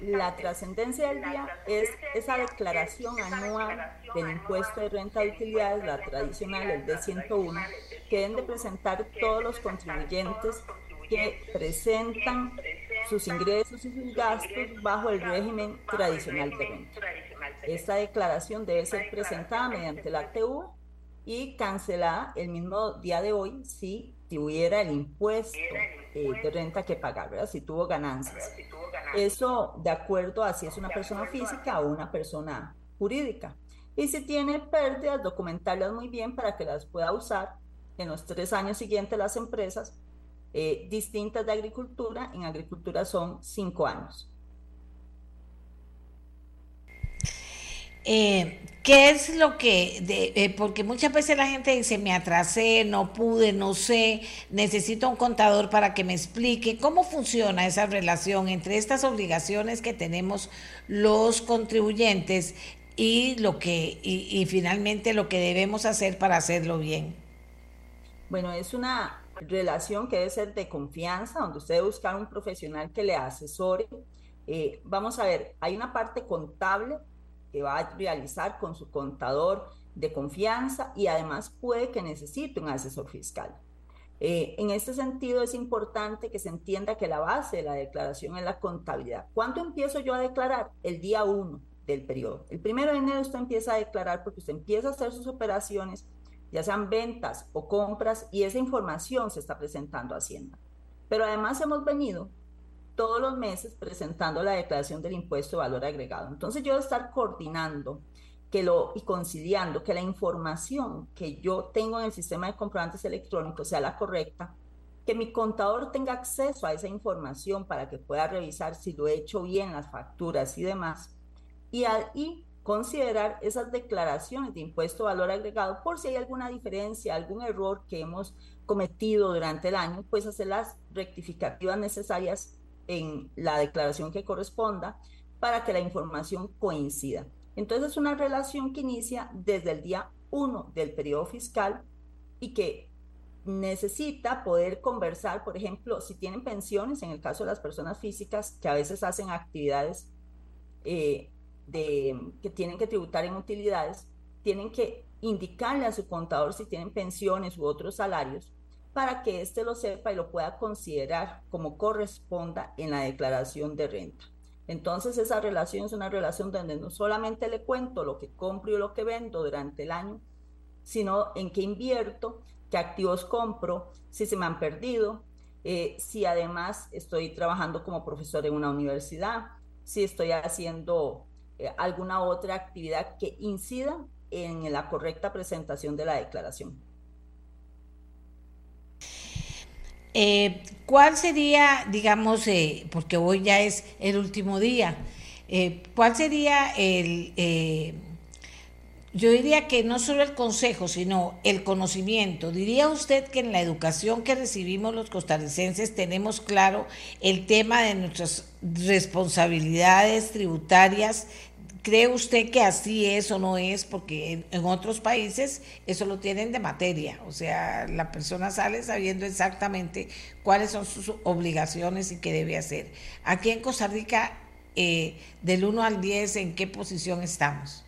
la trascendencia del día es esa declaración anual del impuesto de renta de utilidades, la tradicional, el D101, que deben de presentar todos los contribuyentes que presentan sus ingresos y sus gastos bajo el régimen tradicional de renta. Esta declaración debe ser presentada mediante la TU y cancelada el mismo día de hoy si tuviera el impuesto eh, de renta que pagar, ¿verdad? Si tuvo ganancias. Eso de acuerdo a si es una persona física o una persona jurídica. Y si tiene pérdidas, documentarlas muy bien para que las pueda usar en los tres años siguientes las empresas eh, distintas de agricultura. En agricultura son cinco años. Eh, ¿Qué es lo que, eh, porque muchas veces la gente dice, me atrasé, no pude, no sé, necesito un contador para que me explique cómo funciona esa relación entre estas obligaciones que tenemos los contribuyentes y lo que, y, finalmente lo que debemos hacer para hacerlo bien. Bueno, es una relación que debe ser de confianza, donde usted debe buscar un profesional que le asesore. Eh, vamos a ver, hay una parte contable que va a realizar con su contador de confianza y además puede que necesite un asesor fiscal. Eh, en este sentido es importante que se entienda que la base de la declaración es la contabilidad. ¿Cuándo empiezo yo a declarar? El día 1 del periodo. El primero de enero usted empieza a declarar porque usted empieza a hacer sus operaciones, ya sean ventas o compras, y esa información se está presentando a Hacienda. Pero además hemos venido todos los meses presentando la declaración del impuesto de valor agregado. Entonces yo debo estar coordinando que lo, y conciliando que la información que yo tengo en el sistema de comprobantes electrónicos sea la correcta, que mi contador tenga acceso a esa información para que pueda revisar si lo he hecho bien, las facturas y demás, y, y considerar esas declaraciones de impuesto de valor agregado por si hay alguna diferencia, algún error que hemos cometido durante el año, pues hacer las rectificativas necesarias en la declaración que corresponda, para que la información coincida. Entonces es una relación que inicia desde el día 1 del periodo fiscal y que necesita poder conversar, por ejemplo, si tienen pensiones, en el caso de las personas físicas que a veces hacen actividades eh, de, que tienen que tributar en utilidades, tienen que indicarle a su contador si tienen pensiones u otros salarios para que éste lo sepa y lo pueda considerar como corresponda en la declaración de renta. Entonces esa relación es una relación donde no solamente le cuento lo que compro y lo que vendo durante el año, sino en qué invierto, qué activos compro, si se me han perdido, eh, si además estoy trabajando como profesor en una universidad, si estoy haciendo eh, alguna otra actividad que incida en la correcta presentación de la declaración. Eh, ¿Cuál sería, digamos, eh, porque hoy ya es el último día, eh, cuál sería el, yo diría que no solo el consejo, sino el conocimiento? ¿Diría usted que en la educación que recibimos los costarricenses tenemos claro el tema de nuestras responsabilidades tributarias ¿Cree usted que así es o no es? Porque en, otros países eso lo tienen de materia, o sea, la persona sale sabiendo exactamente cuáles son sus obligaciones y qué debe hacer. Aquí en Costa Rica, eh, del 1 al 10, ¿en qué posición estamos?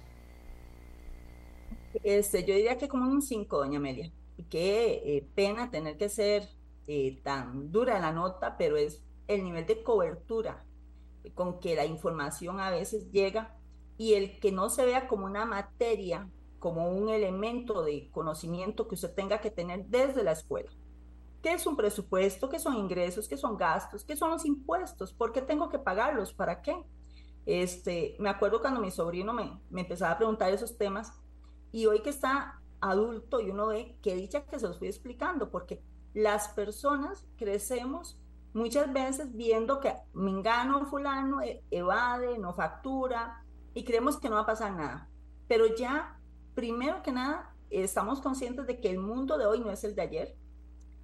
Este, yo diría que como un 5, doña Amelia. Qué eh, pena tener que ser eh, tan dura la nota, pero es el nivel de cobertura con que la información a veces llega y el que no se vea como una materia, como un elemento de conocimiento que usted tenga que tener desde la escuela. ¿Qué es un presupuesto? ¿Qué son ingresos? ¿Qué son gastos? ¿Qué son los impuestos? ¿Por qué tengo que pagarlos? ¿Para qué? Este, me acuerdo cuando mi sobrino me, me empezaba a preguntar esos temas y hoy que está adulto y uno ve qué dicha que se los fui explicando, porque las personas crecemos muchas veces viendo que Mingano fulano e, evade, no factura, y creemos que no va a pasar nada. Pero ya, primero que nada, estamos conscientes de que el mundo de hoy no es el de ayer.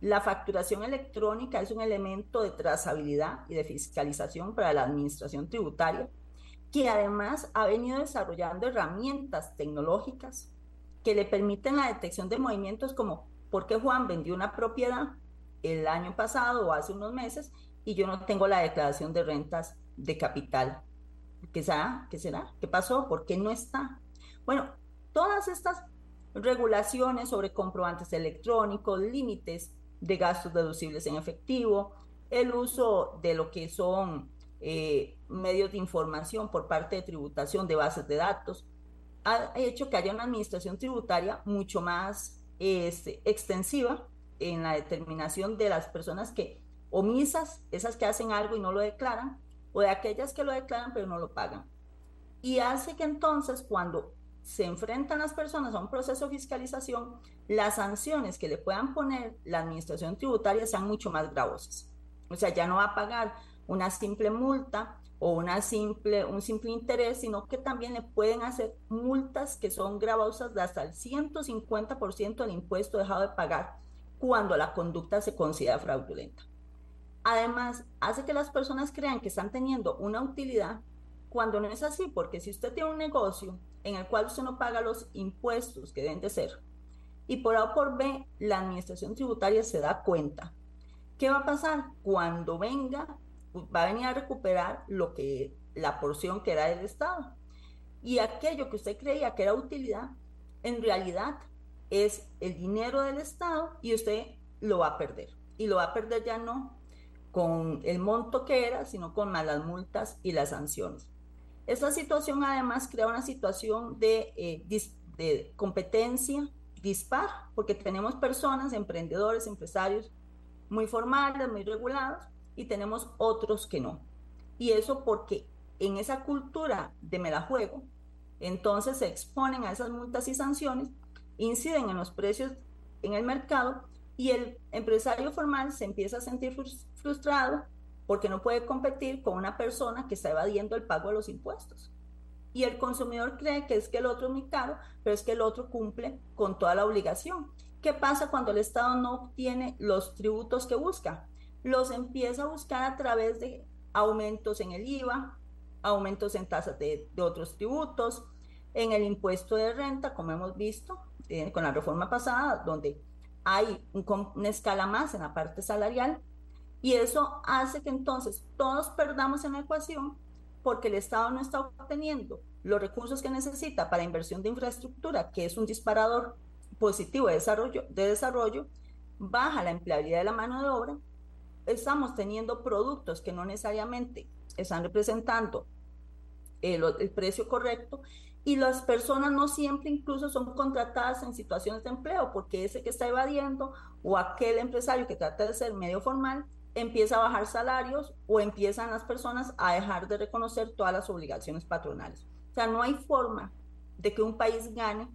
La facturación electrónica es un elemento de trazabilidad y de fiscalización para la administración tributaria, que además ha venido desarrollando herramientas tecnológicas que le permiten la detección de movimientos como por qué Juan vendió una propiedad el año pasado o hace unos meses y yo no tengo la declaración de rentas de capital ¿Qué será? ¿Qué pasó? ¿Por qué no está? Bueno, todas estas regulaciones sobre comprobantes electrónicos, límites de gastos deducibles en efectivo, el uso de lo que son eh, medios de información por parte de tributación de bases de datos, ha hecho que haya una administración tributaria mucho más este, extensiva en la determinación de las personas que omisas, esas que hacen algo y no lo declaran, o de aquellas que lo declaran pero no lo pagan. Y hace que entonces cuando se enfrentan las personas a un proceso de fiscalización, las sanciones que le puedan poner la administración tributaria sean mucho más gravosas. O sea, ya no va a pagar una simple multa o una simple, un simple interés, sino que también le pueden hacer multas que son gravosas de hasta el 150% del impuesto dejado de pagar cuando la conducta se considera fraudulenta. Además, hace que las personas crean que están teniendo una utilidad cuando no es así, porque si usted tiene un negocio en el cual usted no paga los impuestos que deben de ser, y por A o por B la administración tributaria se da cuenta, ¿qué va a pasar? Cuando venga, va a venir a recuperar lo que la porción que era del Estado. Y aquello que usted creía que era utilidad, en realidad es el dinero del Estado y usted lo va a perder. Y lo va a perder ya no con el monto que era, sino con malas multas y las sanciones. Esta situación además crea una situación de, eh, de competencia dispar, porque tenemos personas, emprendedores, empresarios muy formales, muy regulados, y tenemos otros que no. Y eso porque en esa cultura de me la juego, entonces se exponen a esas multas y sanciones, inciden en los precios en el mercado y el empresario formal se empieza a sentir frustrado porque no puede competir con una persona que está evadiendo el pago de los impuestos. Y el consumidor cree que es que el otro es muy caro, pero es que el otro cumple con toda la obligación. ¿Qué pasa cuando el Estado no obtiene los tributos que busca? Los empieza a buscar a través de aumentos en el IVA, aumentos en tasas de, otros tributos, en el impuesto de renta, como hemos visto eh, con la reforma pasada, donde hay una escala más en la parte salarial, y eso hace que entonces todos perdamos en la ecuación porque el Estado no está obteniendo los recursos que necesita para inversión de infraestructura, que es un disparador positivo de desarrollo, de desarrollo baja la empleabilidad de la mano de obra, estamos teniendo productos que no necesariamente están representando el, el, precio correcto y las personas no siempre incluso son contratadas en situaciones de empleo porque ese que está evadiendo o aquel empresario que trata de ser medio formal empieza a bajar salarios o empiezan las personas a dejar de reconocer todas las obligaciones patronales. O sea, no hay forma de que un país gane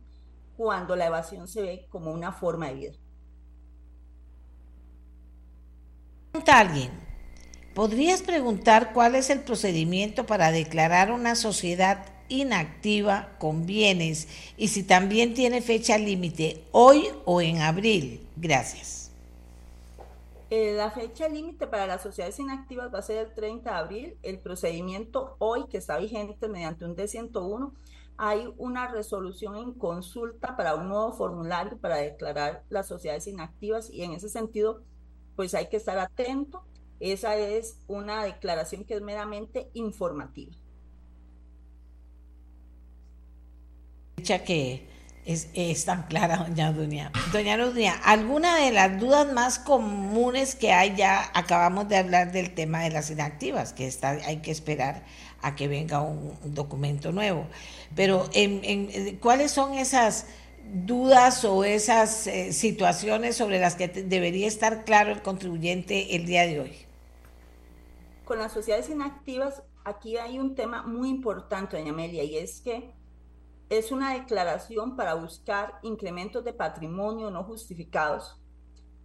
cuando la evasión se ve como una forma de vida. Alguien, ¿podrías preguntar cuál es el procedimiento para declarar una sociedad inactiva con bienes y si también tiene fecha límite hoy o en abril? Gracias. Eh, la fecha límite para las sociedades inactivas va a ser el 30 de abril. El procedimiento hoy que está vigente mediante un D101 hay una resolución en consulta para un nuevo formulario para declarar las sociedades inactivas y en ese sentido, pues hay que estar atento. Esa es una declaración que es meramente informativa. Que es, tan clara, doña Dunia. Doña Dunia, ¿alguna de las dudas más comunes que hay ya? Acabamos de hablar del tema de las inactivas, que está, hay que esperar a que venga un, documento nuevo. Pero, en, ¿cuáles son esas dudas o esas eh, situaciones sobre las que debería estar claro el contribuyente el día de hoy? Con las sociedades inactivas, aquí hay un tema muy importante, doña Amelia, y es que es una declaración para buscar incrementos de patrimonio no justificados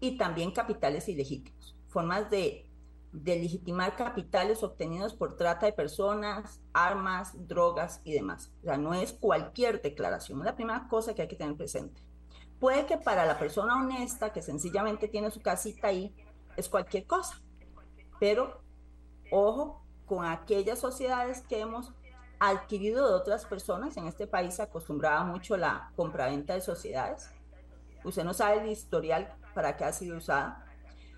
y también capitales ilegítimos, formas de de legitimar capitales obtenidos por trata de personas, armas, drogas y demás. O sea, no es cualquier declaración, es la primera cosa que hay que tener presente. Puede que para la persona honesta que sencillamente tiene su casita ahí, es cualquier cosa, pero ojo con aquellas sociedades que hemos adquirido de otras personas. En este país se acostumbraba mucho la compraventa de sociedades. Usted no sabe el historial para qué ha sido usada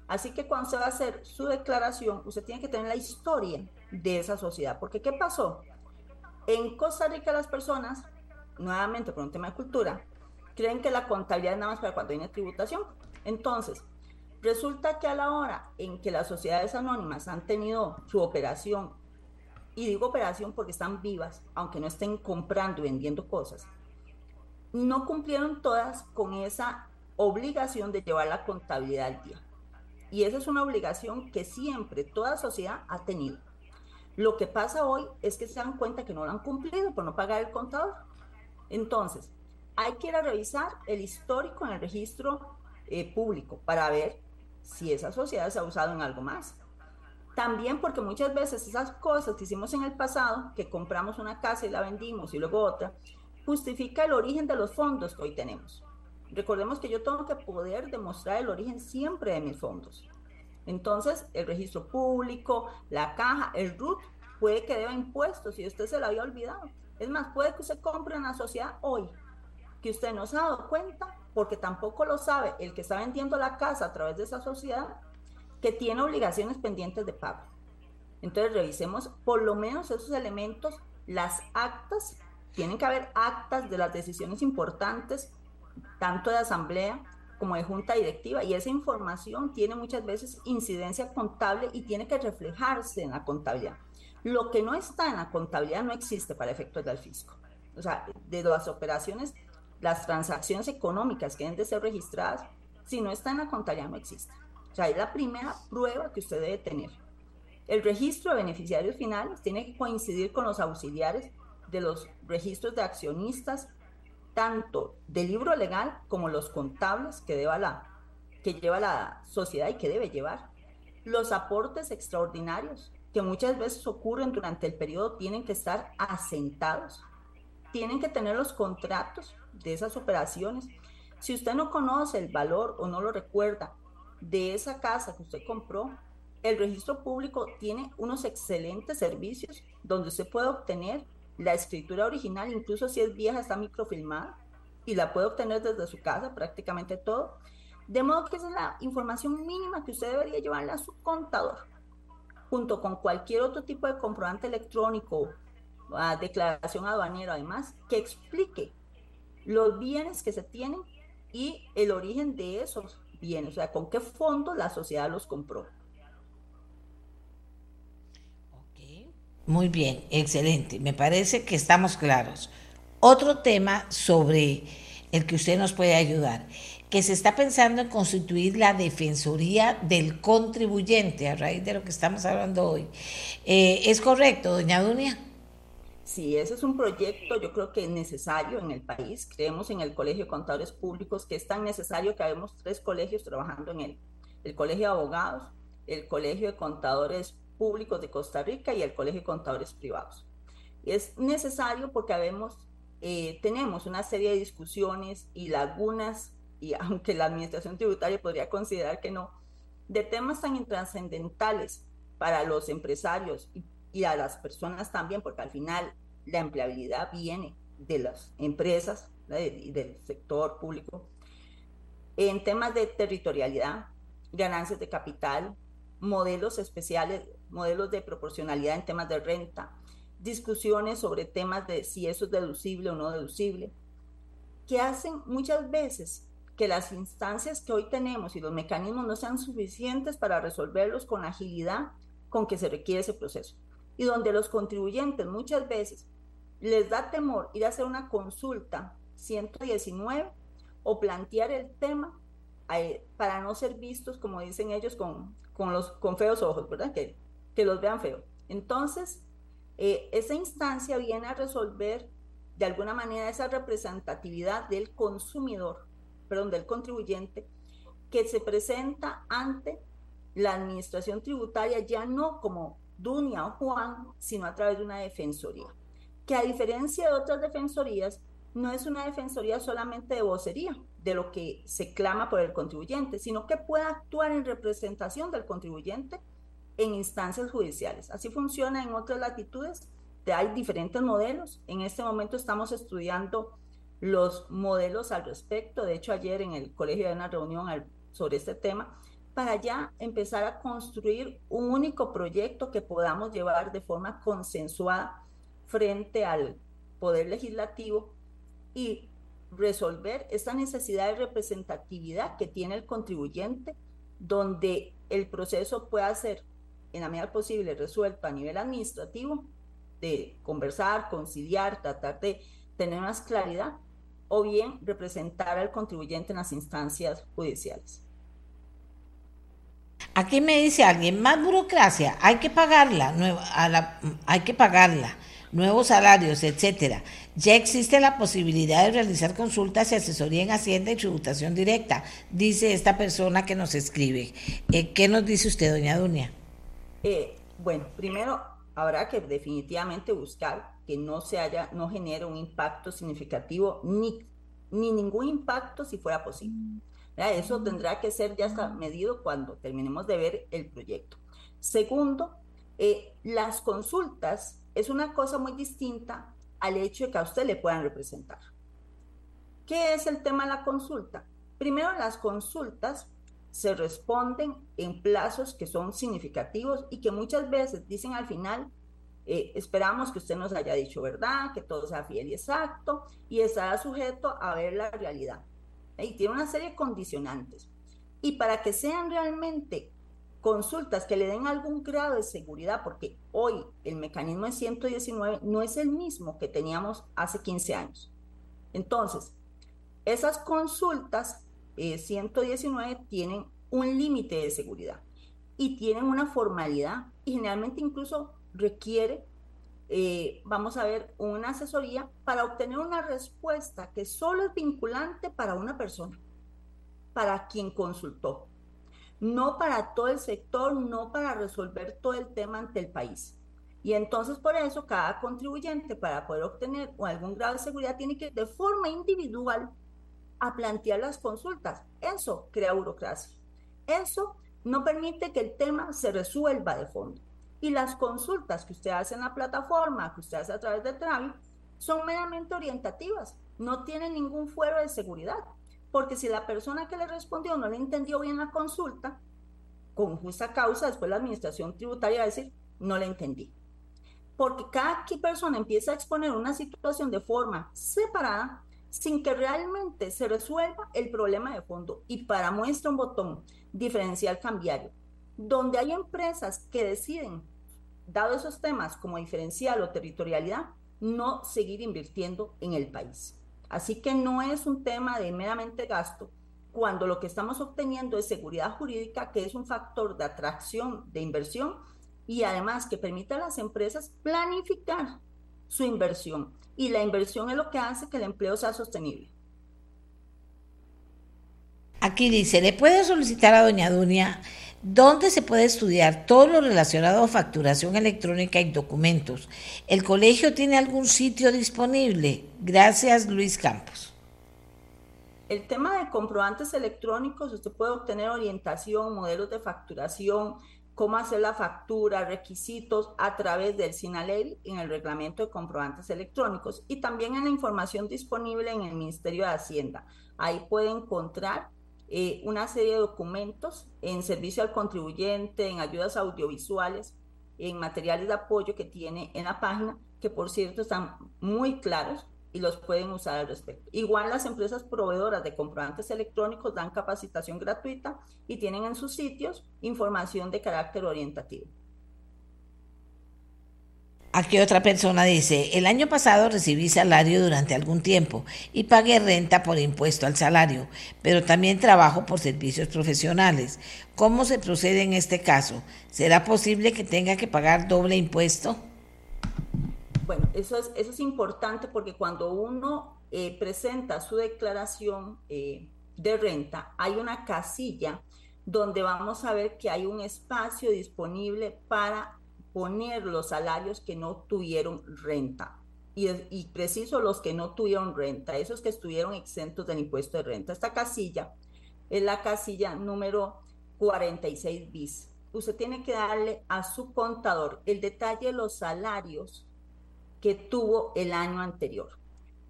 Así que cuando se va a hacer su declaración, usted tiene que tener la historia de esa sociedad. Porque ¿qué pasó? En Costa Rica las personas, nuevamente por un tema de cultura, creen que la contabilidad es nada más para cuando una tributación. Entonces, resulta que a la hora en que las sociedades anónimas han tenido su operación, y digo operación porque están vivas, aunque no estén comprando y vendiendo cosas, no cumplieron todas con esa obligación de llevar la contabilidad al día. Y esa es una obligación que siempre toda sociedad ha tenido. Lo que pasa hoy es que se dan cuenta que no lo han cumplido por no pagar el contador. Entonces, hay que ir a revisar el histórico en el registro eh, público para ver si esa sociedad se ha usado en algo más. También porque muchas veces esas cosas que hicimos en el pasado, que compramos una casa y la vendimos y luego otra, justifica el origen de los fondos que hoy tenemos. Recordemos que yo tengo que poder demostrar el origen siempre de mis fondos. Entonces, el registro público, la caja, el RUT, puede que deba impuestos y usted se lo había olvidado. Es más, puede que usted compre una sociedad hoy, que usted no se ha dado cuenta, porque tampoco lo sabe el que está vendiendo la casa a través de esa sociedad, que tiene obligaciones pendientes de pago. Entonces, revisemos por lo menos esos elementos, las actas, tienen que haber actas de las decisiones importantes tanto de asamblea como de junta directiva, y esa información tiene muchas veces incidencia contable y tiene que reflejarse en la contabilidad. Lo que no está en la contabilidad no existe para efectos del fisco. O sea, de las operaciones, las transacciones económicas que deben de ser registradas, si no está en la contabilidad no existe. Sea, es la primera prueba que usted debe tener. El registro de beneficiarios finales tiene que coincidir con los auxiliares de los registros de accionistas tanto del libro legal como los contables que, deba la, que lleva la sociedad y que debe llevar. Los aportes extraordinarios que muchas veces ocurren durante el periodo tienen que estar asentados. Tienen que tener los contratos de esas operaciones. Si usted no conoce el valor o no lo recuerda de esa casa que usted compró, el registro público tiene unos excelentes servicios donde usted puede obtener la escritura original, incluso si es vieja, está microfilmada y la puede obtener desde su casa, prácticamente todo. De modo que esa es la información mínima que usted debería llevarle a su contador, junto con cualquier otro tipo de comprobante electrónico, declaración aduanera, además, que explique los bienes que se tienen y el origen de esos bienes, o sea, con qué fondo la sociedad los compró. Muy bien, excelente. Me parece que estamos claros. Otro tema sobre el que usted nos puede ayudar, que se está pensando en constituir la Defensoría del Contribuyente a raíz de lo que estamos hablando hoy. Eh, ¿Es correcto, doña Dunia? Sí, ese es un proyecto yo creo que necesario en el país. Creemos en el Colegio de Contadores Públicos que es tan necesario que habemos tres colegios trabajando en él. El Colegio de Abogados, el Colegio de Contadores Públicos de Costa Rica y el Colegio de Contadores Privados. Es necesario porque habemos, eh, tenemos una serie de discusiones y lagunas, y aunque la Administración Tributaria podría considerar que no, de temas tan intrascendentales para los empresarios y, y a las personas también, porque al final la empleabilidad viene de las empresas y del sector público, en temas de territorialidad, ganancias de capital, modelos especiales, modelos de proporcionalidad en temas de renta, discusiones sobre temas de si eso es deducible o no deducible, que hacen muchas veces que las instancias que hoy tenemos y los mecanismos no sean suficientes para resolverlos con agilidad con que se requiere ese proceso. Y donde los contribuyentes muchas veces les da temor ir a hacer una consulta 119 o plantear el tema eh, para no ser vistos, como dicen ellos, con, con, los, con feos ojos, ¿verdad? Que, que los vean feo. Entonces, eh, esa instancia viene a resolver de alguna manera esa representatividad del consumidor, perdón, del contribuyente, que se presenta ante la administración tributaria ya no como Dunia o Juan, sino a través de una defensoría, que a diferencia de otras defensorías, no es una defensoría solamente de vocería, de lo que se clama por el contribuyente, sino que pueda actuar en representación del contribuyente en instancias judiciales. Así funciona en otras latitudes. Hay diferentes modelos. En este momento estamos estudiando los modelos al respecto. De hecho, ayer en el colegio de una reunión sobre este tema para ya empezar a construir un único proyecto que podamos llevar de forma consensuada frente al Poder Legislativo y resolver esa necesidad de representatividad que tiene el contribuyente, donde el proceso pueda ser, en la medida posible, resuelto a nivel administrativo, de conversar, conciliar, tratar de tener más claridad, o bien representar al contribuyente en las instancias judiciales. Aquí me dice alguien, más burocracia, hay que pagarla, hay que pagarla nuevos salarios, etcétera. Ya existe la posibilidad de realizar consultas y asesoría en Hacienda y tributación directa, dice esta persona que nos escribe. Eh, ¿Qué nos dice usted, doña Dunia? Eh, bueno, primero habrá que definitivamente buscar que no se haya, no genere un impacto significativo ni, ni ningún impacto si fuera posible. Eso tendrá que ser ya está medido cuando terminemos de ver el proyecto. Segundo, eh, las consultas es una cosa muy distinta al hecho de que a usted le puedan representar. ¿Qué es el tema de la consulta? Primero, las consultas se responden en plazos que son significativos y que muchas veces dicen al final, eh, esperamos que usted nos haya dicho verdad, que todo sea fiel y exacto, y estará sujeto a ver la realidad. Y tiene una serie de condicionantes. Y para que sean realmente consultas que le den algún grado de seguridad, porque hoy el mecanismo de 119 no es el mismo que teníamos hace 15 años. Entonces, esas consultas 119 eh, tienen un límite de seguridad y tienen una formalidad y generalmente incluso requiere, eh, vamos a ver, una asesoría para obtener una respuesta que solo es vinculante para una persona, para quien consultó no para todo el sector, no para resolver todo el tema ante el país. Y entonces por eso cada contribuyente para poder obtener algún grado de seguridad tiene que de forma individual a plantear las consultas. Eso crea burocracia. Eso no permite que el tema se resuelva de fondo. Y las consultas que usted hace en la plataforma, que usted hace a través de Travi, son meramente orientativas, no tienen ningún fuero de seguridad. Porque si la persona que le respondió no le entendió bien la consulta, con justa causa, después la administración tributaria va a decir, no le entendí. Porque cada persona empieza a exponer una situación de forma separada sin que realmente se resuelva el problema de fondo. Y para muestra un botón, diferencial cambiario, donde hay empresas que deciden, dado esos temas como diferencial o territorialidad, no seguir invirtiendo en el país. Así que no es un tema de meramente gasto, cuando lo que estamos obteniendo es seguridad jurídica, que es un factor de atracción de inversión y además que permite a las empresas planificar su inversión. Y la inversión es lo que hace que el empleo sea sostenible. Aquí dice, le puede solicitar a doña Dunia ¿Dónde se puede estudiar todo lo relacionado a facturación electrónica y documentos? ¿El colegio tiene algún sitio disponible? Gracias, Luis Campos. El tema de comprobantes electrónicos, usted puede obtener orientación, modelos de facturación, cómo hacer la factura, requisitos a través del SINALEVI en el reglamento de comprobantes electrónicos y también en la información disponible en el Ministerio de Hacienda. Ahí puede encontrar eh, una serie de documentos en servicio al contribuyente, en ayudas audiovisuales, en materiales de apoyo que tiene en la página, que por cierto están muy claros y los pueden usar al respecto. Igual las empresas proveedoras de comprobantes electrónicos dan capacitación gratuita y tienen en sus sitios información de carácter orientativo. Aquí otra persona dice, el año pasado recibí salario durante algún tiempo y pagué renta por impuesto al salario, pero también trabajo por servicios profesionales. ¿Cómo se procede en este caso? ¿Será posible que tenga que pagar doble impuesto? Bueno, eso es, eso es importante porque cuando uno eh, presenta su declaración eh, de renta, hay una casilla donde vamos a ver que hay un espacio disponible para poner los salarios que no tuvieron renta. Y, preciso los que no tuvieron renta, esos que estuvieron exentos del impuesto de renta. Esta casilla es la casilla número 46 bis. Usted tiene que darle a su contador el detalle de los salarios que tuvo el año anterior.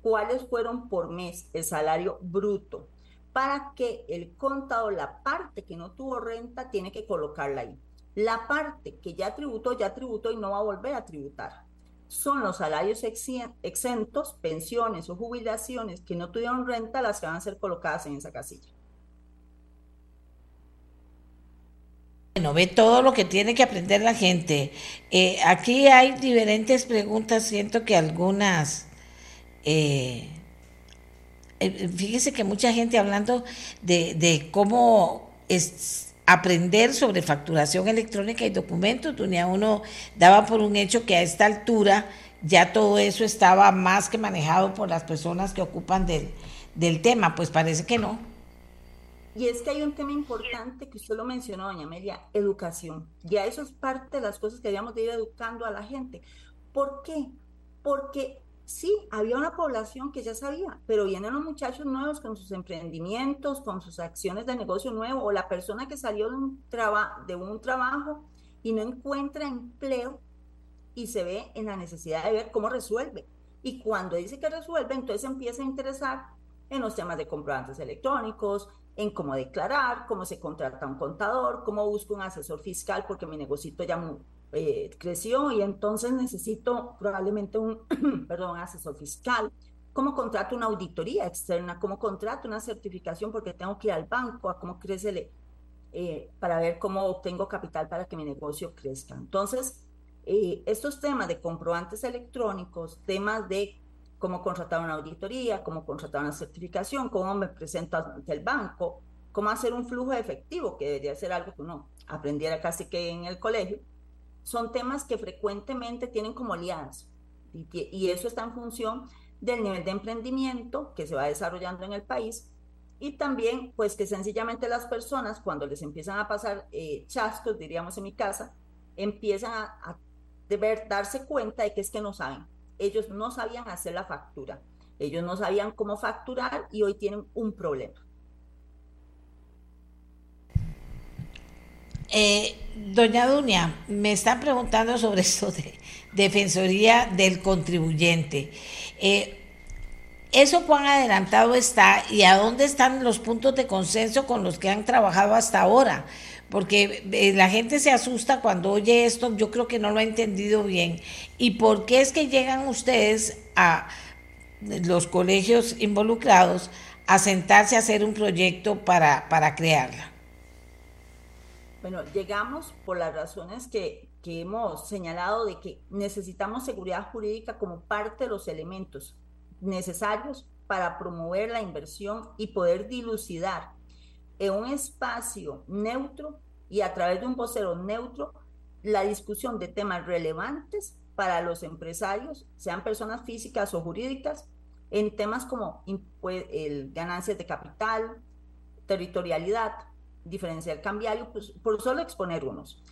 ¿Cuáles fueron por mes el salario bruto? Para que el contador, la parte que no tuvo renta, tiene que colocarla ahí. La parte que ya tributó, ya tributó y no va a volver a tributar. Son los salarios exentos, pensiones o jubilaciones que no tuvieron renta las que van a ser colocadas en esa casilla. Bueno, ve todo lo que tiene que aprender la gente. Eh, aquí hay diferentes preguntas, siento que algunas... Eh, eh, fíjese que mucha gente hablando de, de cómo aprender sobre facturación electrónica y documentos, donde uno daba por un hecho que a esta altura ya todo eso estaba más que manejado por las personas que ocupan del, del tema, pues parece que no. Y es que hay un tema importante que usted lo mencionó, doña Amelia, educación. Ya eso es parte de las cosas que debíamos de ir educando a la gente. ¿Por qué? Porque sí, había una población que ya sabía, pero vienen los muchachos nuevos con sus emprendimientos, con sus acciones de negocio nuevo, o la persona que salió de un, trabajo y no encuentra empleo y se ve en la necesidad de ver cómo resuelve. Y cuando dice que resuelve, entonces empieza a interesar en los temas de comprobantes electrónicos, en cómo declarar, cómo se contrata un contador, cómo busco un asesor fiscal porque mi negocito ya eh, creció y entonces necesito probablemente un, perdón, asesor fiscal. ¿Cómo contrato una auditoría externa? ¿Cómo contrato una certificación? Porque tengo que ir al banco a cómo crece eh, para ver cómo obtengo capital para que mi negocio crezca. Entonces, eh, estos temas de comprobantes electrónicos, temas de cómo contratar una auditoría, cómo contratar una certificación, cómo me presento ante el banco, cómo hacer un flujo efectivo, que debería ser algo que uno aprendiera casi que en el colegio, son temas que frecuentemente tienen como aliadas y, eso está en función del nivel de emprendimiento que se va desarrollando en el país y también pues que sencillamente las personas cuando les empiezan a pasar eh, chascos, diríamos en mi casa, empiezan a, deber darse cuenta de que es que no saben. Ellos no sabían hacer la factura, ellos no sabían cómo facturar y hoy tienen un problema. Eh, doña Dunia, me están preguntando sobre esto de Defensoría del Contribuyente. Eh, ¿Eso cuán adelantado está y a dónde están los puntos de consenso con los que han trabajado hasta ahora? Porque eh, la gente se asusta cuando oye esto, yo creo que no lo ha entendido bien. ¿Y por qué es que llegan ustedes a los colegios involucrados a sentarse a hacer un proyecto para, para crearla? Bueno, llegamos por las razones que, hemos señalado de que necesitamos seguridad jurídica como parte de los elementos necesarios para promover la inversión y poder dilucidar en un espacio neutro y a través de un vocero neutro la discusión de temas relevantes para los empresarios, sean personas físicas o jurídicas, en temas como el, ganancias de capital, territorialidad, diferencial cambiario, pues, por solo exponer unos,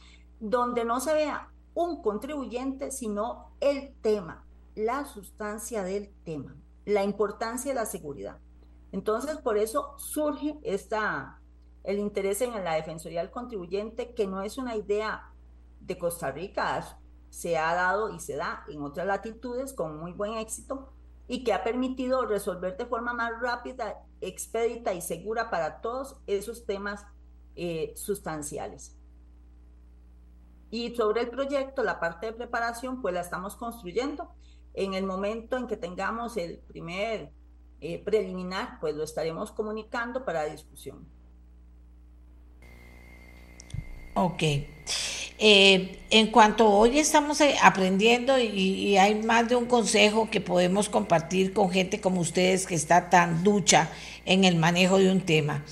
donde no se vea un contribuyente, sino el tema, la sustancia del tema, la importancia de la seguridad. Entonces, por eso surge esta, el interés en la Defensoría del Contribuyente, que no es una idea de Costa Rica, se ha dado y se da en otras latitudes con muy buen éxito y que ha permitido resolver de forma más rápida, expedita y segura para todos esos temas eh, sustanciales. Y sobre el proyecto, la parte de preparación, pues la estamos construyendo. En el momento en que tengamos el primer eh, preliminar, pues lo estaremos comunicando para discusión. Ok. Eh, en cuanto hoy estamos eh, aprendiendo y, hay más de un consejo que podemos compartir con gente como ustedes que está tan ducha en el manejo de un tema,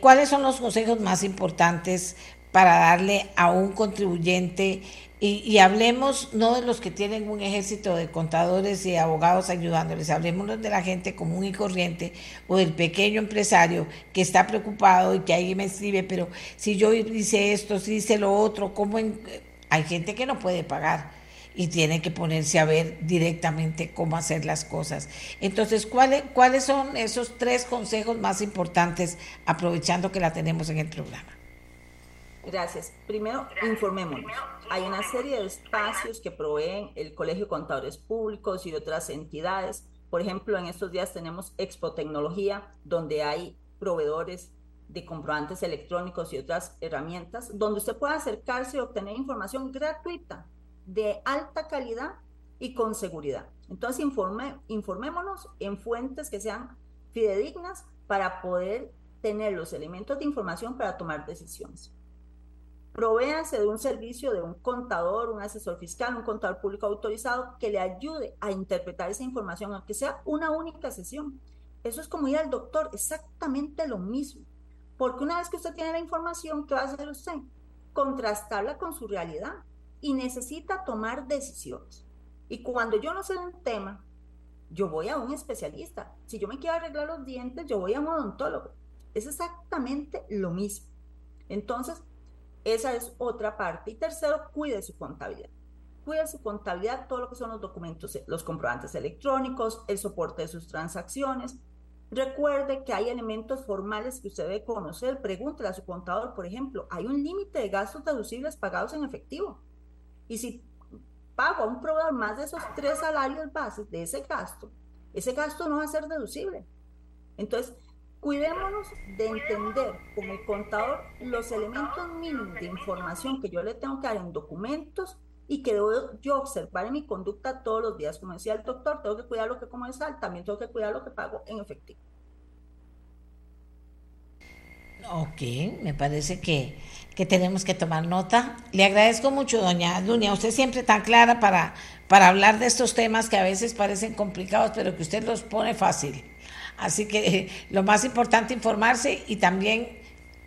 ¿cuáles son los consejos más importantes para darle a un contribuyente y, hablemos no de los que tienen un ejército de contadores y abogados ayudándoles, hablemos de la gente común y corriente o del pequeño empresario que está preocupado y que ahí me escribe, pero si yo hice esto, si hice lo otro, ¿cómo hay gente que no puede pagar? y tiene que ponerse a ver directamente cómo hacer las cosas. Entonces, ¿cuáles, ¿cuáles son esos tres consejos más importantes aprovechando que la tenemos en el programa? Gracias. Primero, informémonos. Hay una serie de espacios que proveen el Colegio de Contadores Públicos y otras entidades. Por ejemplo, en estos días tenemos Expo Tecnología, donde hay proveedores de comprobantes electrónicos y otras herramientas, donde usted puede acercarse y obtener información gratuita, de alta calidad y con seguridad. Entonces, informe, informémonos en fuentes que sean fidedignas para poder tener los elementos de información para tomar decisiones provéase de un servicio de un contador, un asesor fiscal, un contador público autorizado que le ayude a interpretar esa información, aunque sea una única sesión. Eso es como ir al doctor, exactamente lo mismo. Porque una vez que usted tiene la información, ¿qué va a hacer usted? Contrastarla con su realidad y necesita tomar decisiones. Y cuando yo no sé un tema, yo voy a un especialista. Si yo me quiero arreglar los dientes, yo voy a un odontólogo. Es exactamente lo mismo. Entonces, esa es otra parte. Y tercero, cuide su contabilidad. Cuide su contabilidad, todo lo que son los documentos, los comprobantes electrónicos, el soporte de sus transacciones. Recuerde que hay elementos formales que usted debe conocer. Pregúntele a su contador, por ejemplo, hay un límite de gastos deducibles pagados en efectivo. Y si pago a un proveedor más de esos tres salarios bases de ese gasto, ese gasto no va a ser deducible. Entonces, Cuidémonos de entender como el contador los elementos mínimos de información que yo le tengo que dar en documentos y que debo yo observar en mi conducta todos los días. Como decía el doctor, tengo que cuidar lo que como de sal, también tengo que cuidar lo que pago en efectivo. Ok, me parece que, que tenemos que tomar nota. Le agradezco mucho, doña Dunia, usted siempre tan clara para, para hablar de estos temas que a veces parecen complicados, pero que usted los pone fácil. Así que lo más importante informarse y también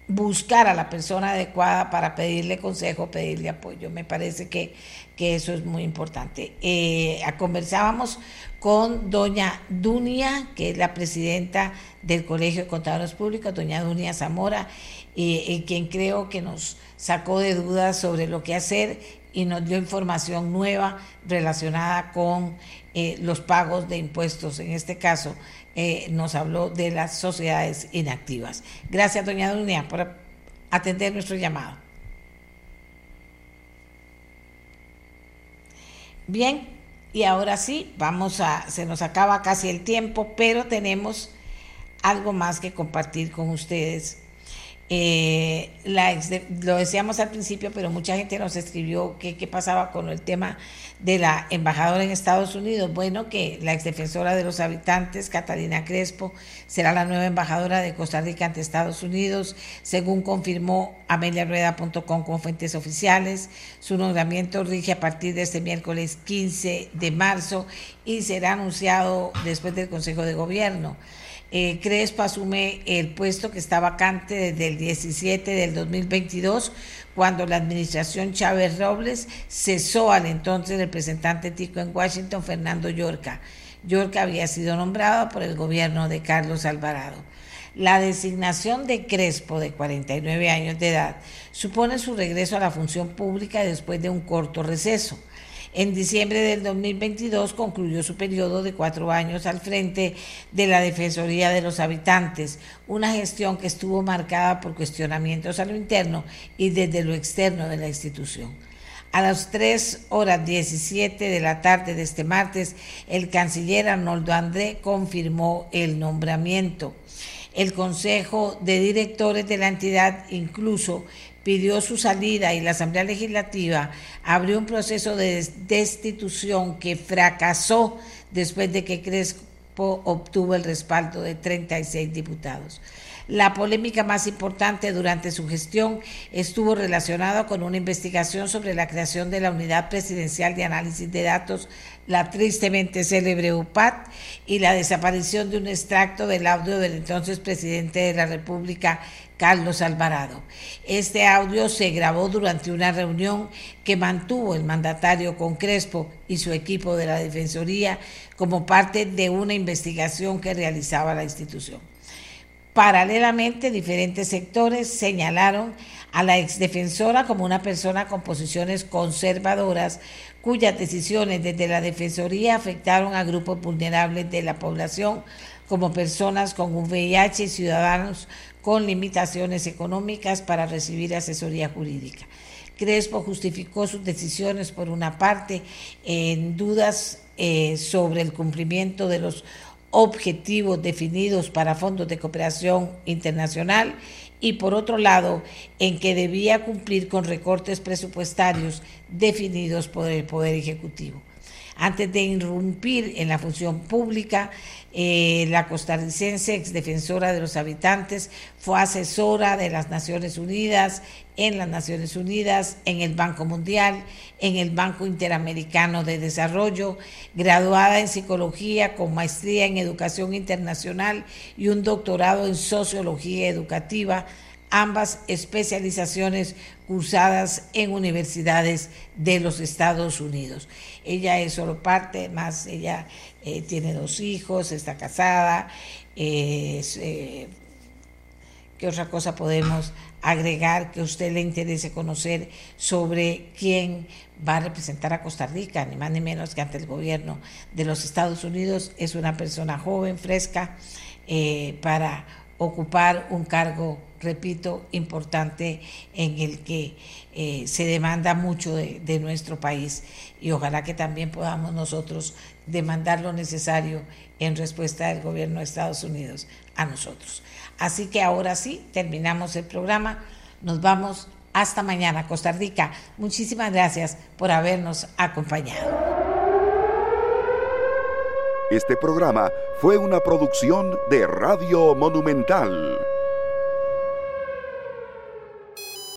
buscar a la persona adecuada para pedirle consejo, pedirle apoyo. Me parece que, eso es muy importante. Eh, conversábamos con doña Dunia, que es la presidenta del Colegio de Contadores Públicos, doña Dunia Zamora, eh, quien creo que nos sacó de dudas sobre lo que hacer y nos dio información nueva relacionada con eh, los pagos de impuestos, en este caso eh, nos habló de las sociedades inactivas. Gracias, doña Dunia, por atender nuestro llamado. Bien, y ahora sí, vamos a, se nos acaba casi el tiempo, pero tenemos algo más que compartir con ustedes eh, la lo decíamos al principio, pero mucha gente nos escribió qué pasaba con el tema de la embajadora en Estados Unidos. Bueno, que la exdefensora de los habitantes, Catalina Crespo, será la nueva embajadora de Costa Rica ante Estados Unidos, según confirmó ameliarueda.com con fuentes oficiales. Su nombramiento rige a partir de este miércoles 15 de marzo y será anunciado después del Consejo de Gobierno. Eh, Crespo asume el puesto que está vacante desde el 17 del 2022, cuando la administración Chávez Robles cesó al entonces representante tico en Washington, Fernando Yorca. Yorca había sido nombrado por el gobierno de Carlos Alvarado. La designación de Crespo, de 49 años de edad, supone su regreso a la función pública después de un corto receso. En diciembre del 2022 concluyó su periodo de cuatro años al frente de la Defensoría de los Habitantes, una gestión que estuvo marcada por cuestionamientos a lo interno y desde lo externo de la institución. A las 3 horas 17 de la tarde de este martes, el canciller Arnoldo André confirmó el nombramiento. El Consejo de Directores de la entidad incluso pidió su salida y la Asamblea Legislativa abrió un proceso de destitución que fracasó después de que Crespo obtuvo el respaldo de 36 diputados. La polémica más importante durante su gestión estuvo relacionada con una investigación sobre la creación de la Unidad Presidencial de Análisis de Datos, la tristemente célebre UPAT, y la desaparición de un extracto del audio del entonces presidente de la República, Carlos Alvarado. Este audio se grabó durante una reunión que mantuvo el mandatario con Crespo y su equipo de la Defensoría como parte de una investigación que realizaba la institución. Paralelamente, diferentes sectores señalaron a la exdefensora como una persona con posiciones conservadoras cuyas decisiones desde la Defensoría afectaron a grupos vulnerables de la población como personas con VIH y ciudadanos con limitaciones económicas para recibir asesoría jurídica. Crespo justificó sus decisiones, por una parte, en dudas eh, sobre el cumplimiento de los objetivos definidos para fondos de cooperación internacional y por otro lado en que debía cumplir con recortes presupuestarios definidos por el Poder Ejecutivo. Antes de irrumpir en la función pública, eh, la costarricense, exdefensora de los habitantes, fue asesora de las Naciones Unidas, en las Naciones Unidas, en el Banco Mundial, en el Banco Interamericano de Desarrollo, graduada en psicología con maestría en educación internacional y un doctorado en sociología educativa ambas especializaciones cursadas en universidades de los Estados Unidos. Ella es solo parte, más ella eh, tiene dos hijos, está casada. Eh, ¿Qué otra cosa podemos agregar que a usted le interese conocer sobre quién va a representar a Costa Rica, ni más ni menos que ante el gobierno de los Estados Unidos? Es una persona joven, fresca, eh, para ocupar un cargo repito, importante en el que se demanda mucho de, nuestro país y ojalá que también podamos nosotros demandar lo necesario en respuesta del gobierno de Estados Unidos a nosotros. Así que ahora sí, terminamos el programa. Nos vamos hasta mañana, Costa Rica. Muchísimas gracias por habernos acompañado. Este programa fue una producción de Radio Monumental.